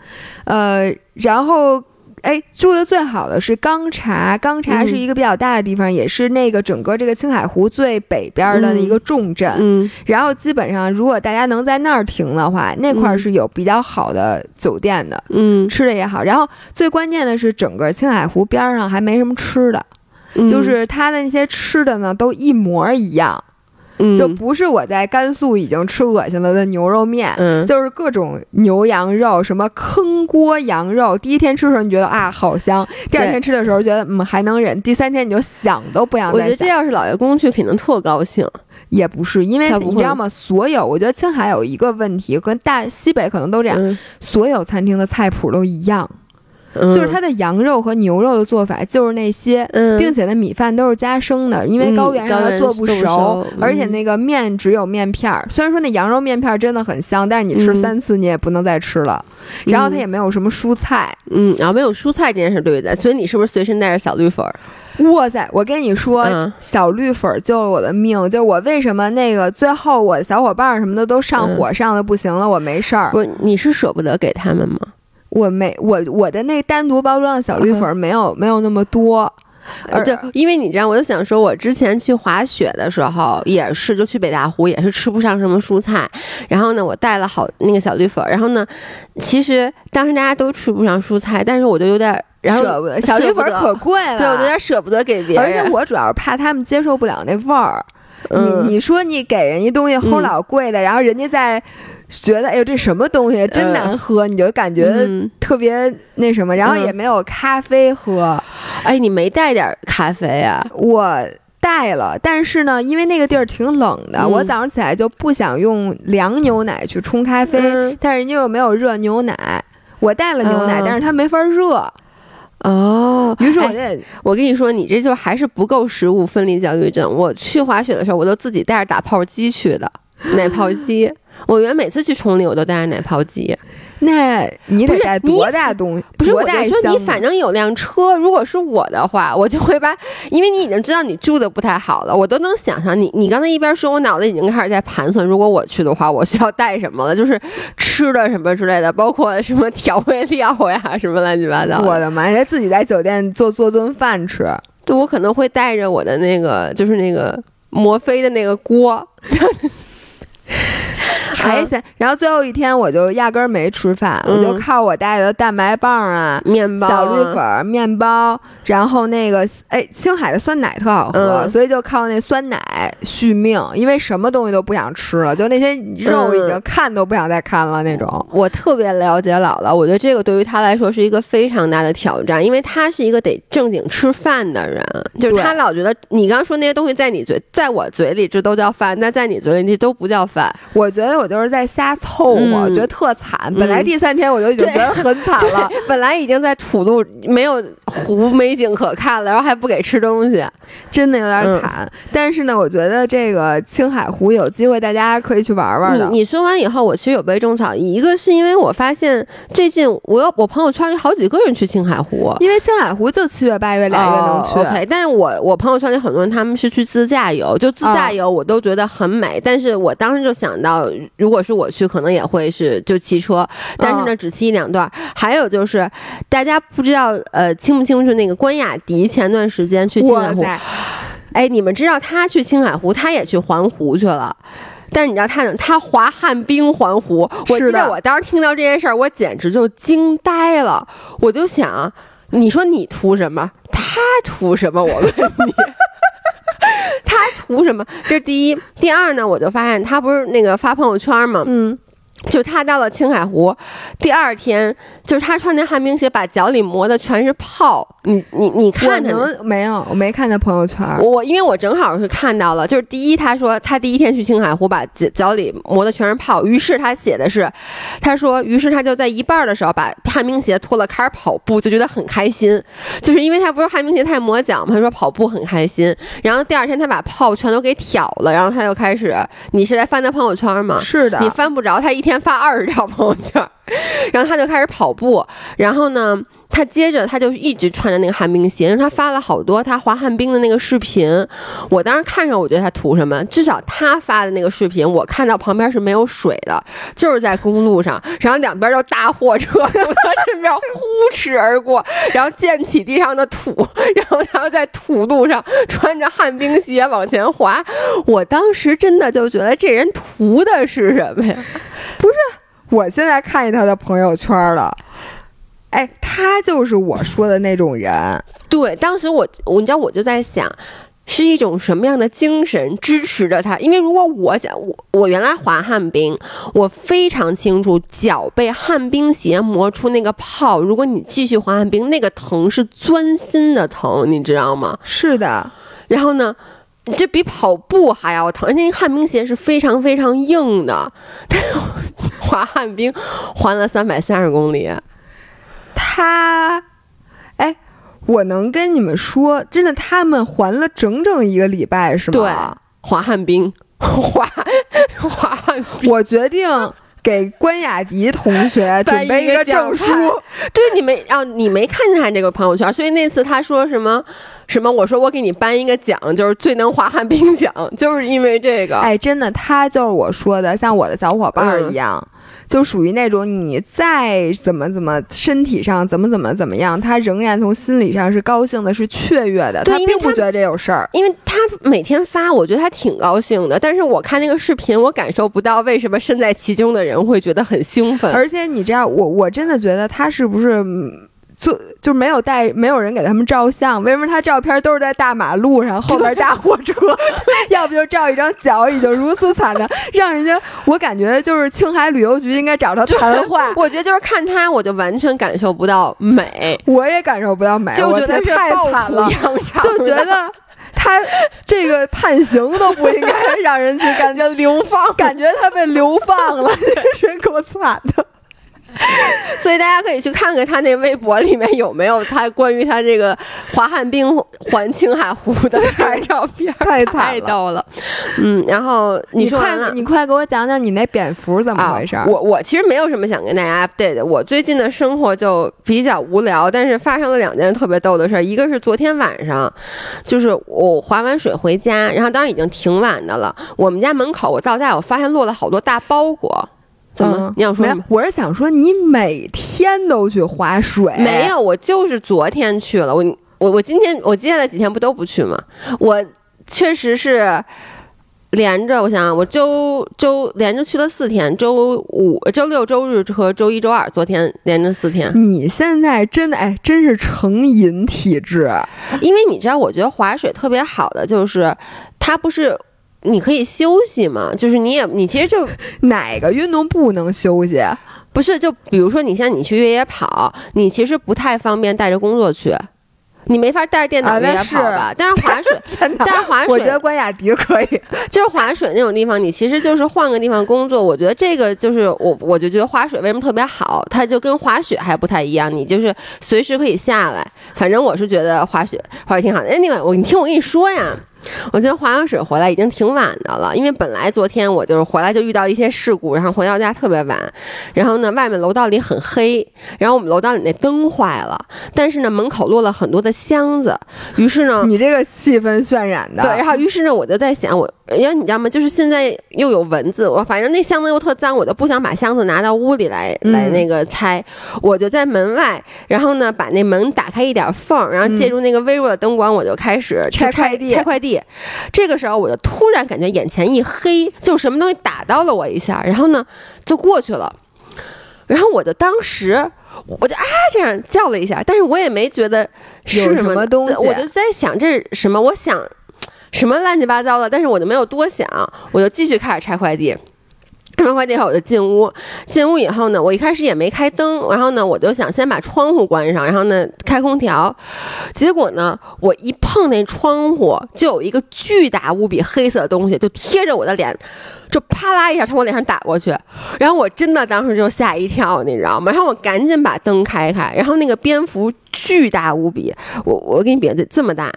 呃，然后。哎，住的最好的是钢茶，钢茶是一个比较大的地方，也是那个整个这个青海湖最北边的一个重镇。嗯，然后基本上如果大家能在那儿停的话，那块儿是有比较好的酒店的。嗯，吃的也好。然后最关键的是，整个青海湖边上还没什么吃的，就是它的那些吃的呢都一模一样。就不是我在甘肃已经吃恶心了的牛肉面，就是各种牛羊肉，什么坑锅羊肉。第一天吃的时候你觉得啊好香，第二天吃的时候觉得嗯还能忍，第三天你就想都不想。我觉得这要是老爷公去肯定特高兴，也不是因为你知道吗？所有我觉得青海有一个问题，跟大西北可能都这样，所有餐厅的菜谱都一样。就是它的羊肉和牛肉的做法就是那些，并且那米饭都是加生的，因为高原上它做不熟，而且那个面只有面片儿。虽然说那羊肉面片真的很香，但是你吃三次你也不能再吃了。然后它也没有什么蔬菜，嗯，然后没有蔬菜这件事对的，所以你是不是随身带着小绿粉？哇塞，我跟你说，小绿粉救了我的命。就是我为什么那个最后我的小伙伴什么的都上火上的不行了，我没事儿。不，你是舍不得给他们吗？我没我我的那单独包装的小绿粉没有没有那么多，就因为你这样，我就想说，我之前去滑雪的时候也是，就去北大湖也是吃不上什么蔬菜，然后呢，我带了好那个小绿粉，然后呢，其实当时大家都吃不上蔬菜，但是我就有点然后舍不得，小绿粉可贵了，对我有点舍不得给别人，而且我主要是怕他们接受不了那味儿。你你说你给人家东西齁老贵的，然后人家在。觉得哎呦这什么东西真难喝，你就感觉特别那什么，然后也没有咖啡喝。哎，你没带点咖啡啊？我带了，但是呢，因为那个地儿挺冷的，我早上起来就不想用凉牛奶去冲咖啡，但是人家又没有热牛奶，我带了牛奶，但是它没法热。哦，于是我就，我跟你说，你这就还是不够食物分离焦虑症。我去滑雪的时候，我都自己带着打泡机去的，奶泡机。我原每次去崇礼，我都带着奶泡机。那你得带多大东西？不是，我就说你反正有辆车。如果是我的话，我就会把，因为你已经知道你住的不太好了，我都能想象你。你刚才一边说，我脑子已经开始在盘算，如果我去的话，我需要带什么了？就是吃的什么之类的，包括什么调味料呀，什么乱七八糟。我的妈呀！自己在酒店做做顿饭吃。对，我可能会带着我的那个，就是那个摩飞的那个锅。还行，然后最后一天我就压根儿没吃饭，我就靠我带的蛋白棒啊、面包、小绿粉、面包，然后那个哎，青海的酸奶特好喝，所以就靠那酸奶续命，因为什么东西都不想吃了，就那些肉已经看都不想再看了那种。我特别了解姥姥，我觉得这个对于她来说是一个非常大的挑战，因为她是一个得正经吃饭的人，就是她老觉得你刚说那些东西在你嘴，在我嘴里这都叫饭，那在你嘴里那都不叫饭。我觉得我就是在瞎凑合，觉得特惨。本来第三天我就已经觉得很惨了，本来已经在土路没有湖美景可看了，然后还不给吃东西，真的有点惨。但是呢，我觉得这个青海湖有机会大家可以去玩玩的。你说完以后，我其实有被种草，一个是因为我发现最近我有我朋友圈里好几个人去青海湖，因为青海湖就七月八月俩月能去。OK，但是我我朋友圈里很多人他们是去自驾游，就自驾游我都觉得很美，但是我当时就想到。如果是我去，可能也会是就骑车，但是呢，只骑一两段。还有就是，大家不知道呃清不清楚那个关雅迪前段时间去青海湖，哎，你们知道他去青海湖，他也去环湖去了，但是你知道他他滑旱冰环湖，我记得我当时听到这件事儿，我简直就惊呆了。我就想，你说你图什么？他图什么？我问你。他图什么？这是第一，第二呢？我就发现他不是那个发朋友圈吗？嗯。就他到了青海湖，第二天就是他穿那旱冰鞋，把脚里磨的全是泡。你你你看他没有？我没看他朋友圈。我因为我正好是看到了，就是第一他说他第一天去青海湖，把脚脚里磨的全是泡。于是他写的是，他说，于是他就在一半的时候把旱冰鞋脱了，开始跑步，就觉得很开心。就是因为他不是旱冰鞋太磨脚嘛，他说跑步很开心。然后第二天他把泡全都给挑了，然后他就开始，你是在翻他朋友圈吗？是的，你翻不着他一天。天发二十条朋友圈，然后他就开始跑步，然后呢？他接着他就一直穿着那个旱冰鞋，他发了好多他滑旱冰的那个视频。我当时看上，我觉得他图什么？至少他发的那个视频，我看到旁边是没有水的，就是在公路上，然后两边就大货车从他身边呼驰而过，然后溅起地上的土，然后他在土路上穿着旱冰鞋往前滑。我当时真的就觉得这人图的是什么呀？不是，我现在看见他的朋友圈了。哎，他就是我说的那种人。对，当时我，我你知道，我就在想，是一种什么样的精神支持着他？因为如果我想，我我原来滑旱冰，我非常清楚，脚被旱冰鞋磨出那个泡，如果你继续滑旱冰，那个疼是钻心的疼，你知道吗？是的。然后呢，这比跑步还要疼，那旱冰鞋是非常非常硬的。滑旱冰，滑了三百三十公里。他，哎，我能跟你们说，真的，他们还了整整一个礼拜，是吗？对，滑旱冰，滑 滑旱冰。我决定给关雅迪同学 准备一个证书。对，你没啊？你没看见他这个朋友圈？所以那次他说什么什么？我说我给你颁一个奖，就是最能滑旱冰奖，就是因为这个。哎，真的，他就是我说的，像我的小伙伴一样。就属于那种你再怎么怎么身体上怎么怎么怎么样，他仍然从心理上是高兴的，是雀跃的。他并不觉得这有事儿，因为他每天发，我觉得他挺高兴的。但是我看那个视频，我感受不到为什么身在其中的人会觉得很兴奋。而且你知道，我我真的觉得他是不是？就就没有带，没有人给他们照相。为什么他照片都是在大马路上，后边大货车？要不就照一张脚已经如此惨的，让人家我感觉就是青海旅游局应该找他谈话。我觉得就是看他，我就完全感受不到美，我也感受不到美，就觉得太惨了，就觉得他这个判刑都不应该 让人去感觉流放，感觉他被流放了，真够惨的。所以大家可以去看看他那微博里面有没有他关于他这个滑旱冰环青海湖的 照片，太太逗了。嗯，然后你快你快给我讲讲你那蝙蝠怎么回事？我我其实没有什么想跟大家 update 的。我最近的生活就比较无聊，但是发生了两件特别逗的事儿。一个是昨天晚上，就是我滑完水回家，然后当时已经挺晚的了。我们家门口我到家，我发现落了好多大包裹。怎么？你想说？我是想说，你每天都去划水？没有，我就是昨天去了。我我我今天我接下来几天不都不去吗？我确实是连着，我想我周周连着去了四天，周五、周六、周日和周一、周二，昨天连着四天。你现在真的哎，真是成瘾体质。因为你知道，我觉得划水特别好的就是它不是。你可以休息嘛？就是你也你其实就 哪个运动不能休息？不是，就比如说你像你去越野跑，你其实不太方便带着工作去，你没法带着电脑越野跑吧？但是滑水，但是滑水，我觉得关雅迪可以。就是滑水那种地方，你其实就是换个地方工作。我觉得这个就是我，我就觉得滑水为什么特别好？它就跟滑雪还不太一样，你就是随时可以下来。反正我是觉得滑雪滑雪挺好的。哎，另外我你听我跟你说呀。我今天滑完水回来已经挺晚的了，因为本来昨天我就是回来就遇到一些事故，然后回到家特别晚。然后呢，外面楼道里很黑，然后我们楼道里那灯坏了，但是呢，门口落了很多的箱子。于是呢，你这个气氛渲染的对。然后于是呢，我就在想，我因为你知道吗？就是现在又有蚊子，我反正那箱子又特脏，我就不想把箱子拿到屋里来来那个拆。我就在门外，然后呢，把那门打开一点缝，然后借助那个微弱的灯光，我就开始拆快递，拆快递。这个时候，我就突然感觉眼前一黑，就什么东西打到了我一下，然后呢，就过去了。然后我就当时，我就啊这样叫了一下，但是我也没觉得是什么东西，我就在想这是什么，我想什么乱七八糟的，但是我就没有多想，我就继续开始拆快递。拆完快递后，我就进屋。进屋以后呢，我一开始也没开灯，然后呢，我就想先把窗户关上，然后呢开空调。结果呢，我一碰那窗户，就有一个巨大无比黑色的东西就贴着我的脸，就啪啦一下从我脸上打过去。然后我真的当时就吓一跳，你知道吗？然后我赶紧把灯开开，然后那个蝙蝠巨大无比，我我给你比，这么大。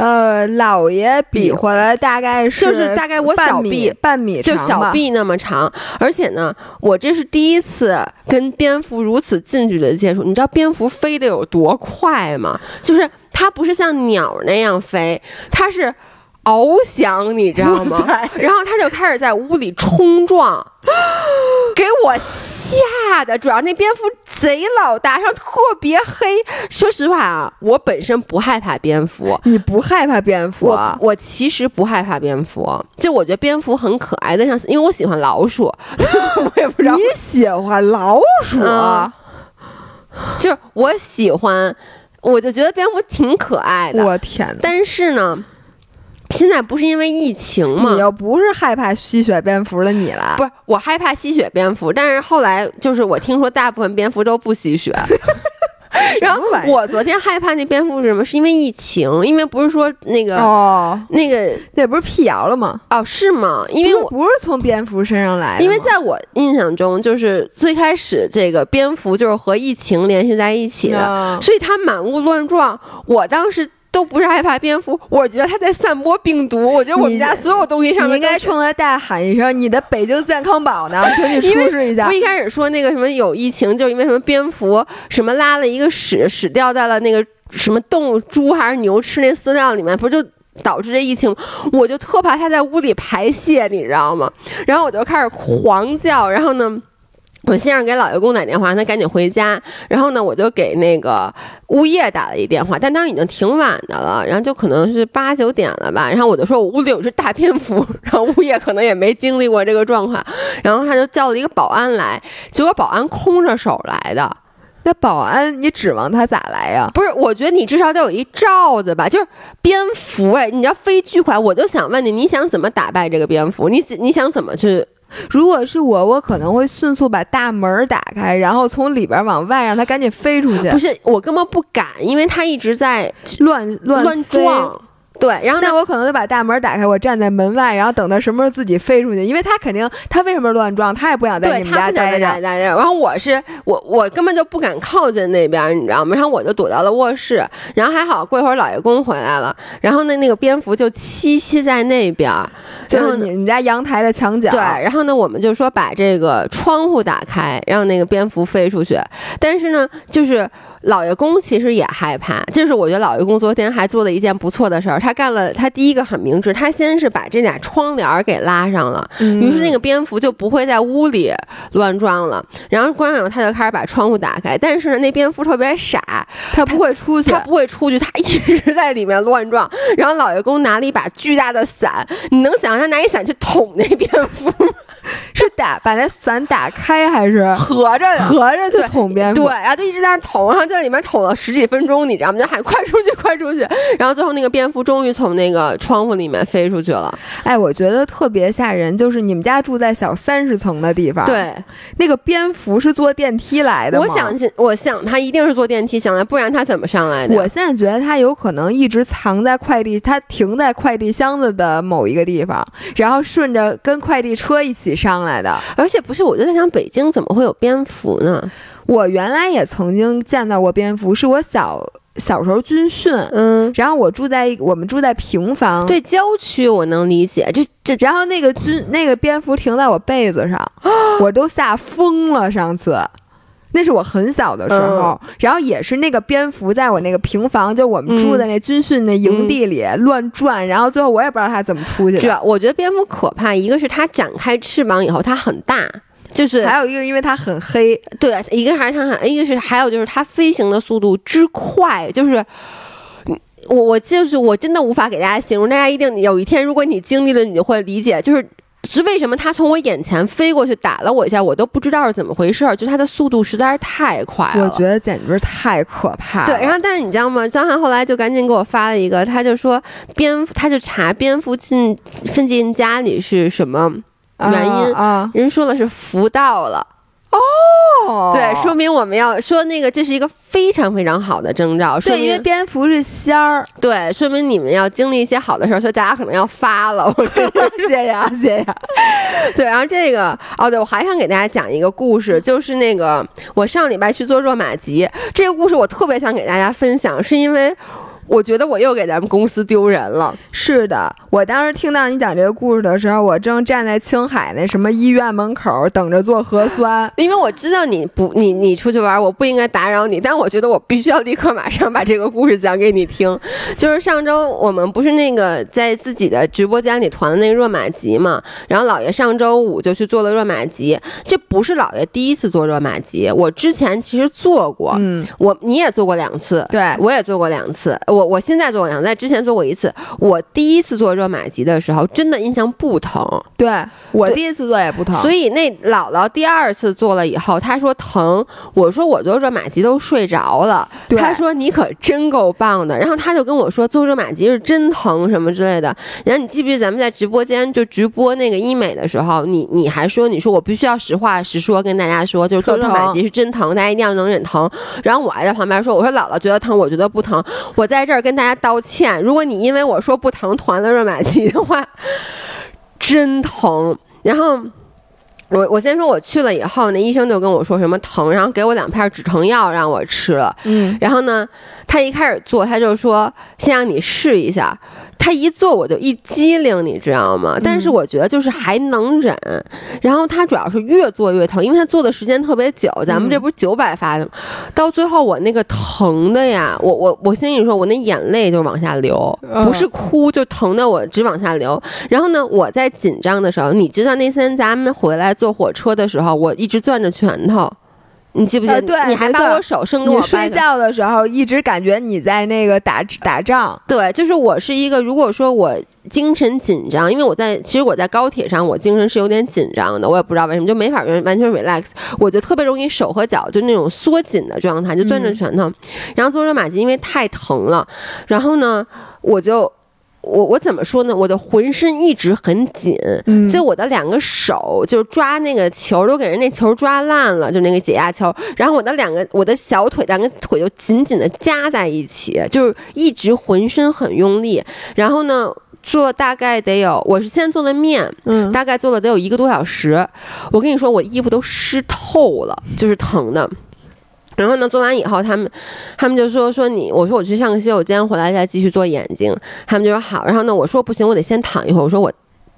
呃，老爷比划了，大概是就是大概我小臂半米就小臂那么长，而且呢，我这是第一次跟蝙蝠如此近距离的接触。你知道蝙蝠飞得有多快吗？就是它不是像鸟那样飞，它是。翱翔，你知道吗？然后他就开始在屋里冲撞，给 我吓的。主要那蝙蝠贼老大，然后特别黑。说实话啊，我本身不害怕蝙蝠。你不害怕蝙蝠？我我其实不害怕蝙蝠，就我觉得蝙蝠很可爱的，像因为我喜欢老鼠，我也不知道你喜欢老鼠，就是我喜欢，我就觉得蝙蝠挺可爱的。我天！但是呢。现在不是因为疫情吗？你又不是害怕吸血蝙蝠的你了？不是，我害怕吸血蝙蝠，但是后来就是我听说大部分蝙蝠都不吸血。然后我昨天害怕那蝙蝠是什么？是因为疫情，因为不是说那个哦，那个那不是辟谣了吗？哦，是吗？因为我不是从蝙蝠身上来的。因为在我印象中，就是最开始这个蝙蝠就是和疫情联系在一起的，所以它满屋乱撞。我当时。都不是害怕蝙蝠，我觉得它在散播病毒。我觉得我们家所有东西上面应该冲他大喊一声：“你的北京健康宝呢？请你出示一下。”不一开始说那个什么有疫情，就因为什么蝙蝠什么拉了一个屎，屎掉在了那个什么动物猪还是牛吃那饲料里面，不就导致这疫情？我就特怕它在屋里排泄，你知道吗？然后我就开始狂叫，然后呢？我先是给老爷公打电话，让他赶紧回家。然后呢，我就给那个物业打了一电话，但当时已经挺晚的了，然后就可能是八九点了吧。然后我就说我屋里有只大蝙蝠，然后物业可能也没经历过这个状况，然后他就叫了一个保安来，结果保安空着手来的。那保安你指望他咋来呀？不是，我觉得你至少得有一罩子吧。就是蝙蝠哎，你要飞巨快，我就想问你，你想怎么打败这个蝙蝠？你你想怎么去？如果是我，我可能会迅速把大门打开，然后从里边往外让它赶紧飞出去。不是，我根本不敢，因为它一直在乱乱撞。对，然后那我可能就把大门打开，我站在门外，然后等它什么时候自己飞出去，因为它肯定它为什么乱撞？它也不想在你们家待着。然后我是我我根本就不敢靠近那边，你知道吗？然后我就躲到了卧室。然后还好，过一会儿老爷公回来了，然后呢那个蝙蝠就栖息在那边，就是你们家阳台的墙角。对，然后呢，我们就说把这个窗户打开，让那个蝙蝠飞出去。但是呢，就是。老爷公其实也害怕，就是我觉得老爷公昨天还做了一件不错的事儿，他干了，他第一个很明智，他先是把这俩窗帘给拉上了，于是那个蝙蝠就不会在屋里乱撞了。然后关上他就开始把窗户打开，但是，那蝙蝠特别傻，他不会出去，他不会出去，他一直在里面乱撞。然后老爷公拿了一把巨大的伞，你能想象他拿一伞去捅那蝙蝠吗？是打把那伞打开还是合着合着就捅蝙蝠？对，然后就一直在那捅，然后在里面捅了十几分钟，你知道吗？就喊快出去，快出去！然后最后那个蝙蝠终于从那个窗户里面飞出去了。哎，我觉得特别吓人，就是你们家住在小三十层的地方，对，那个蝙蝠是坐电梯来的我想，我想它一定是坐电梯上来，不然它怎么上来的？我现在觉得它有可能一直藏在快递，它停在快递箱子的某一个地方，然后顺着跟快递车一起。上来的，而且不是，我就在想，北京怎么会有蝙蝠呢？我原来也曾经见到过蝙蝠，是我小小时候军训，嗯，然后我住在我们住在平房，对，郊区我能理解，这这，然后那个军那个蝙蝠停在我被子上，我都吓疯了，上次。那是我很小的时候，然后也是那个蝙蝠在我那个平房，就我们住的那军训那营地里乱转，然后最后我也不知道它怎么出去的。我觉得蝙蝠可怕，一个是它展开翅膀以后它很大，就是还有一个是因为它很黑，对，一个还是它很，一个是还有就是它飞行的速度之快，就是我我就是我真的无法给大家形容，大家一定有一天如果你经历了，你就会理解，就是。是为什么他从我眼前飞过去打了我一下，我都不知道是怎么回事儿？就他的速度实在是太快了，我觉得简直太可怕了。对，然后但是你知道吗？张翰后来就赶紧给我发了一个，他就说蝙蝠，他就查蝙蝠进分进家里是什么原因啊？人说了是福到了。哦，对，说明我们要说那个，这是一个非常非常好的征兆。说因为蝙蝠是仙儿，对，说明你们要经历一些好的事儿，所以大家可能要发了。我 谢谢啊，谢谢。对，然后这个哦，对，我还想给大家讲一个故事，就是那个我上礼拜去做热玛吉，这个故事我特别想给大家分享，是因为。我觉得我又给咱们公司丢人了。是的，我当时听到你讲这个故事的时候，我正站在青海那什么医院门口等着做核酸。因为我知道你不，你你出去玩，我不应该打扰你，但我觉得我必须要立刻马上把这个故事讲给你听。就是上周我们不是那个在自己的直播间里团的那个热玛吉嘛，然后老爷上周五就去做了热玛吉。这不是老爷第一次做热玛吉，我之前其实做过，嗯，我你也做过两次，对我也做过两次，我。我我现在做两，在之前做过一次。我第一次做热玛吉的时候，真的印象不疼。对我第一次做也不疼。所以那姥姥第二次做了以后，她说疼。我说我做热玛吉都睡着了。她说你可真够棒的。然后她就跟我说做热玛吉是真疼什么之类的。然后你记不记得咱们在直播间就直播那个医美的时候，你你还说你说我必须要实话实说跟大家说，就是做热玛吉是真疼，大家一定要能忍疼。然后我还在旁边说，我说姥姥觉得疼，我觉得不疼。我在。这儿跟大家道歉，如果你因为我说不疼团了热玛吉的话，真疼。然后我我先说我去了以后，那医生就跟我说什么疼，然后给我两片止疼药让我吃了。嗯，然后呢，他一开始做他就说先让你试一下。他一做我就一激灵，你知道吗？但是我觉得就是还能忍。然后他主要是越坐越疼，因为他坐的时间特别久。咱们这不是九百发的吗？到最后我那个疼的呀，我我我先跟你说，我那眼泪就往下流，不是哭，就疼的我直往下流。然后呢，我在紧张的时候，你知道那天咱们回来坐火车的时候，我一直攥着拳头。你记不记得？对，你还把我手伸给我。你睡觉的时候一直感觉你在那个打打仗。对，就是我是一个，如果说我精神紧张，因为我在其实我在高铁上，我精神是有点紧张的，我也不知道为什么，就没法完完全 relax，我就特别容易手和脚就那种缩紧的状态，就攥着拳头。然后做热玛吉，因为太疼了，然后呢，我就我我怎么说呢？我的浑身一直很紧，就我的两个手就抓那个球都给人那球抓烂了，就那个解压球。然后我的两个我的小腿两个腿就紧紧的夹在一起，就是一直浑身很用力。然后呢，做大概得有，我是先做的面，嗯，大概做了得有一个多小时。我跟你说，我衣服都湿透了，就是疼的。然后呢，做完以后，他们，他们就说说你，我说我去上个洗手间，回来再继续做眼睛。他们就说好。然后呢，我说不行，我得先躺一会儿。我说我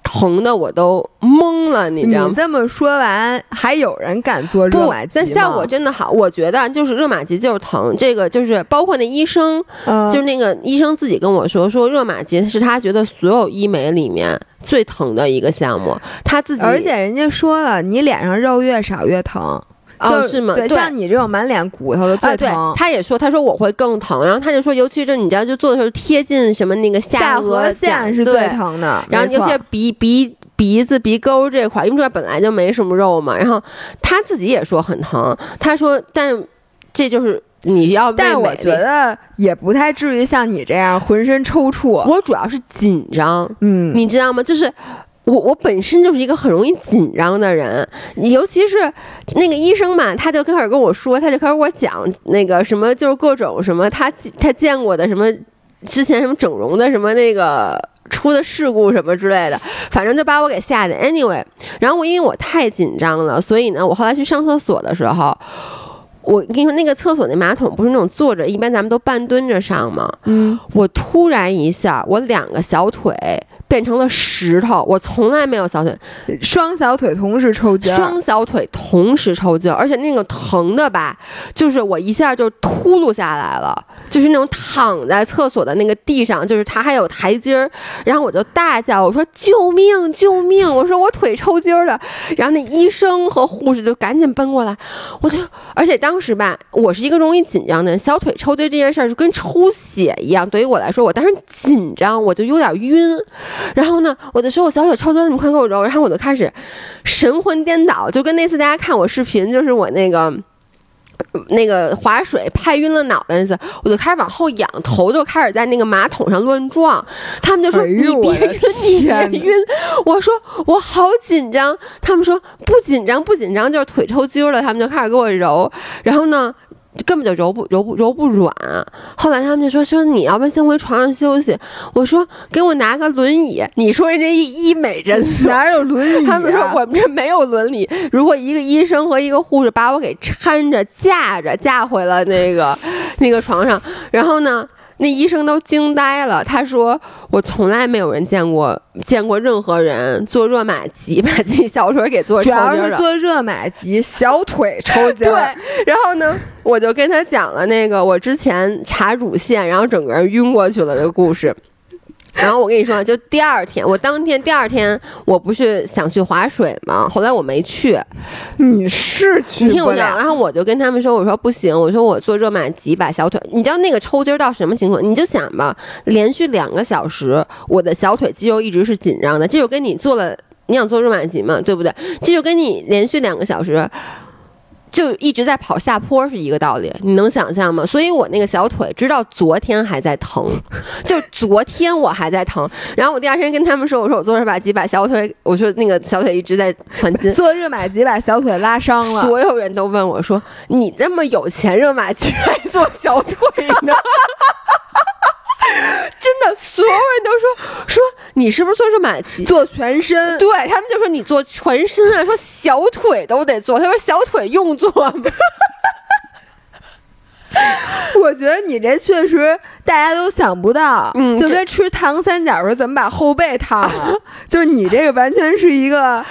疼的我都懵了，你知道吗？你这么说完，还有人敢做热玛吉但效果真的好。我觉得就是热玛吉就是疼，这个就是包括那医生，就是那个医生自己跟我说，说热玛吉是他觉得所有医美里面最疼的一个项目。他自己，而且人家说了，你脸上肉越少越疼。哦，是吗？对，像你这种满脸骨头的最疼。他也说，他说我会更疼，然后他就说，尤其是你知道，就做的时候贴近什么那个下颌线是最疼的，然后尤其是鼻鼻鼻子鼻沟这块，因为这本来就没什么肉嘛。然后他自己也说很疼，他说，但这就是你要，但我觉得也不太至于像你这样浑身抽搐。我主要是紧张，嗯，你知道吗？就是。我我本身就是一个很容易紧张的人，尤其是那个医生嘛，他就开始跟我说，他就开始给我讲那个什么，就是各种什么他他见过的什么之前什么整容的什么那个出的事故什么之类的，反正就把我给吓的。Anyway，然后我因为我太紧张了，所以呢，我后来去上厕所的时候，我跟你说那个厕所那马桶不是那种坐着，一般咱们都半蹲着上吗？嗯，我突然一下，我两个小腿。变成了石头，我从来没有小腿，双小腿同时抽筋，双小腿同时抽筋，而且那个疼的吧，就是我一下就秃噜下来了，就是那种躺在厕所的那个地上，就是它还有台阶儿，然后我就大叫，我说救命救命，我说我腿抽筋了，然后那医生和护士就赶紧奔过来，我就，而且当时吧，我是一个容易紧张的人，小腿抽筋这件事儿就跟抽血一样，对于我来说，我当时紧张，我就有点晕。然后呢，我就说我小腿抽筋，你们快给我揉。然后我就开始神魂颠倒，就跟那次大家看我视频，就是我那个那个划水拍晕了脑袋那次，我就开始往后仰，头就开始在那个马桶上乱撞。他们就说你别晕，你别晕。我说我好紧张。他们说不紧张，不紧张，就是腿抽筋了。他们就开始给我揉。然后呢？根本就揉不揉不揉不软，后来他们就说说你要不先回床上休息。我说给我拿个轮椅。你说人家医医美诊所哪有轮椅？他们说我们这没有轮椅。如果一个医生和一个护士把我给搀着架着架回了那个那个床上，然后呢？那医生都惊呆了，他说：“我从来没有人见过见过任何人做热玛吉 把自己小腿给做抽筋了。主要是做热玛吉小腿抽 筋。对，然后呢，我就跟他讲了那个我之前查乳腺，然后整个人晕过去了的故事。”然后我跟你说，就第二天，我当天第二天，我不是想去划水吗？后来我没去。你是去？你听我讲，然后我就跟他们说，我说不行，我说我做热玛吉把小腿，你知道那个抽筋到什么情况？你就想吧，连续两个小时，我的小腿肌肉一直是紧张的，这就跟你做了，你想做热玛吉嘛，对不对？这就跟你连续两个小时。就一直在跑下坡是一个道理，你能想象吗？所以我那个小腿直到昨天还在疼，就昨天我还在疼。然后我第二天跟他们说，我说我做热玛吉把小腿，我说那个小腿一直在攒筋。做热玛吉把小腿拉伤了。所有人都问我说：“你这么有钱，热玛吉还做小腿呢？” 真的，所有人都说说你是不是做热玛吉做全身？对他们就说你做全身啊，说小腿都得做。他说小腿用做吗？我觉得你这确实大家都想不到，嗯，就跟吃糖三角时候怎么把后背烫了，就是你这个完全是一个。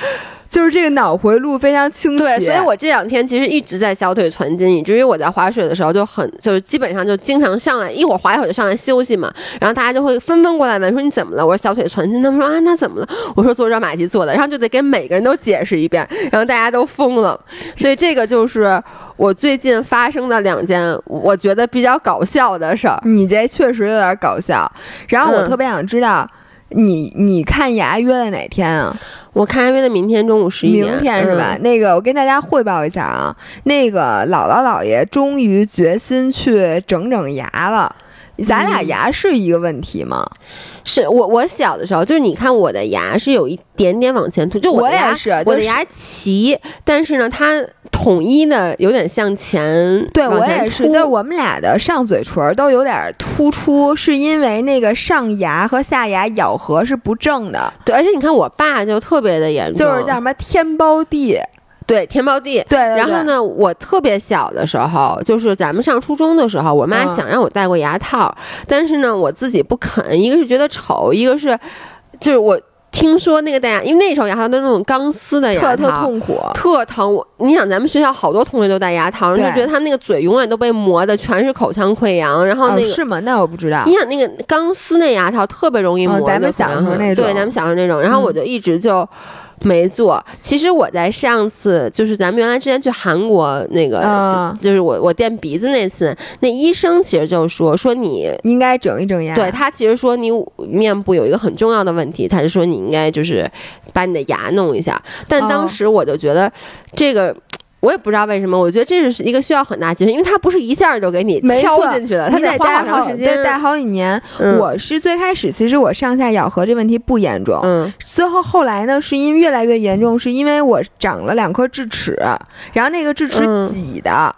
就是这个脑回路非常清晰，对，所以我这两天其实一直在小腿攒筋，以至于我在划水的时候就很，就是基本上就经常上来一会儿划一会儿就上来休息嘛，然后大家就会纷纷过来问说你怎么了？我说小腿攒筋，他们说啊那怎么了？我说做热玛吉做的，然后就得给每个人都解释一遍，然后大家都疯了，所以这个就是我最近发生的两件我觉得比较搞笑的事儿。你这确实有点搞笑，然后我特别想知道。你你看牙约了哪天啊？我看牙约的明天中午十一点。明天是吧？那个我跟大家汇报一下啊，那个姥姥姥爷终于决心去整整牙了。咱俩牙是一个问题吗？是我我小的时候，就是你看我的牙是有一点点往前凸，就我也是我的牙齐，但是呢，它统一的有点向前。对我也是，就是我们俩的上嘴唇都有点突出，是因为那个上牙和下牙咬合是不正的。对，而且你看我爸就特别的严重，就是叫什么天包地。对，天包地。对，然后呢，我特别小的时候，就是咱们上初中的时候，我妈想让我戴过牙套，但是呢，我自己不肯，一个是觉得丑，一个是，就是我听说那个戴牙，因为那时候牙套都是那种钢丝的牙套，特特痛苦，特疼。我你想，咱们学校好多同学都戴牙套，就觉得他们那个嘴永远都被磨的全是口腔溃疡，然后那个是吗？那我不知道。你想那个钢丝那牙套特别容易磨，咱们小时候那种，对，咱们小时候那种，然后我就一直就。没做，其实我在上次就是咱们原来之前去韩国那个，就是我我垫鼻子那次，那医生其实就说说你应该整一整牙。对他其实说你面部有一个很重要的问题，他就说你应该就是把你的牙弄一下。但当时我就觉得这个。我也不知道为什么，我觉得这是一个需要很大技术，因为它不是一下就给你敲进去的，它得花好长时间，戴好几年。我是最开始，其实我上下咬合这问题不严重，嗯，最后后来呢，是因为越来越严重，是因为我长了两颗智齿，然后那个智齿挤的，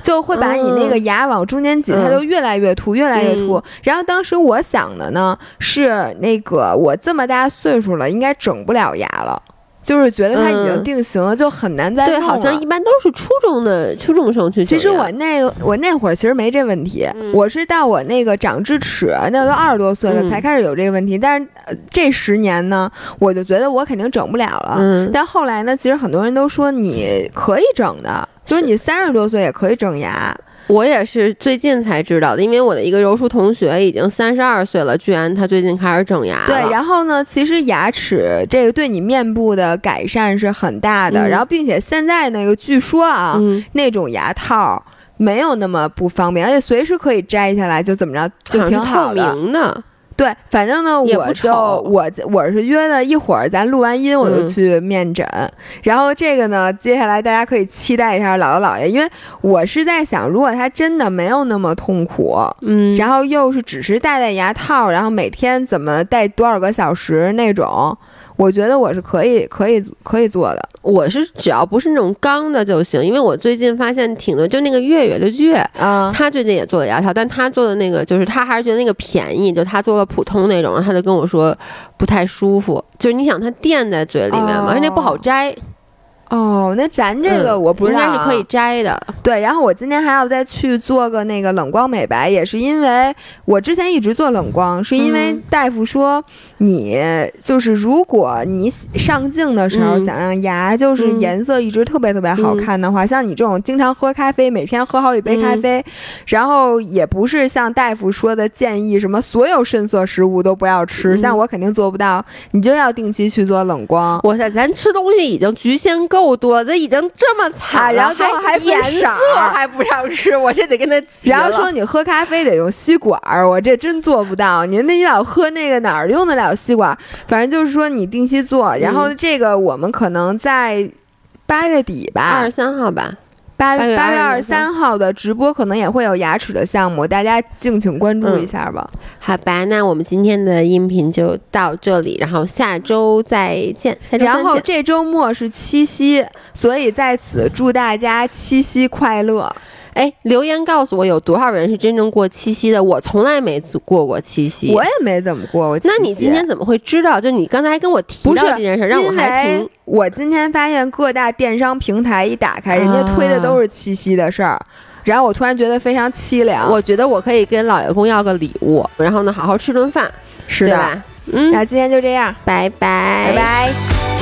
就会把你那个牙往中间挤，它就越来越凸，越来越凸。然后当时我想的呢，是那个我这么大岁数了，应该整不了牙了。就是觉得它已经定型了，就很难再对，好像一般都是初中的初中生去。其实我那个我那会儿其实没这问题，我是到我那个长智齿，那都二十多岁了才开始有这个问题。但是这十年呢，我就觉得我肯定整不了了。但后来呢，其实很多人都说你可以整的，就是你三十多岁也可以整牙。我也是最近才知道的，因为我的一个柔术同学已经三十二岁了，居然他最近开始整牙了。对，然后呢，其实牙齿这个对你面部的改善是很大的，然后并且现在那个据说啊，那种牙套没有那么不方便，而且随时可以摘下来，就怎么着就挺好明的。对，反正呢，我就我我是约的一会儿，咱录完音我就去面诊。然后这个呢，接下来大家可以期待一下姥姥姥爷，因为我是在想，如果他真的没有那么痛苦，嗯，然后又是只是戴戴牙套，然后每天怎么戴多少个小时那种。我觉得我是可以可以可以做的，我是只要不是那种钢的就行，因为我最近发现挺多，就那个月月的月啊，他最近也做了牙套，但他做的那个就是他还是觉得那个便宜，就他做了普通那种，他就跟我说不太舒服，就是你想他垫在嘴里面嘛，而且那不好摘。哦，那咱这个我不知道，应该是可以摘的。对，然后我今天还要再去做个那个冷光美白，也是因为我之前一直做冷光，是因为大夫说你就是如果你上镜的时候想让牙就是颜色一直特别特别好看的话，像你这种经常喝咖啡，每天喝好几杯咖啡，然后也不是像大夫说的建议什么所有深色食物都不要吃，像我肯定做不到，你就要定期去做冷光。哇塞，咱吃东西已经局限够。够多，这已经这么惨了，然后最后还颜色还不让吃，我这得跟他急然后说你喝咖啡得用吸管，我这真做不到。您这你老喝那个哪儿用得了吸管？反正就是说你定期做，然后这个我们可能在八月底吧，二十三号吧。八八月二十三号的直播可能也会有牙齿的项目，大家敬请关注一下吧。好吧，那我们今天的音频就到这里，然后下周再见。然后这周末是七夕，所以在此祝大家七夕快乐。哎，留言告诉我有多少人是真正过七夕的？我从来没过过七夕，我也没怎么过过。那你今天怎么会知道？就你刚才还跟我提到这件事，让我还挺……我今天发现各大电商平台一打开，人家推的都是七夕的事儿，然后我突然觉得非常凄凉。我觉得我可以跟老爷公要个礼物，然后呢，好好吃顿饭，是的。嗯，那今天就这样，拜拜，拜拜。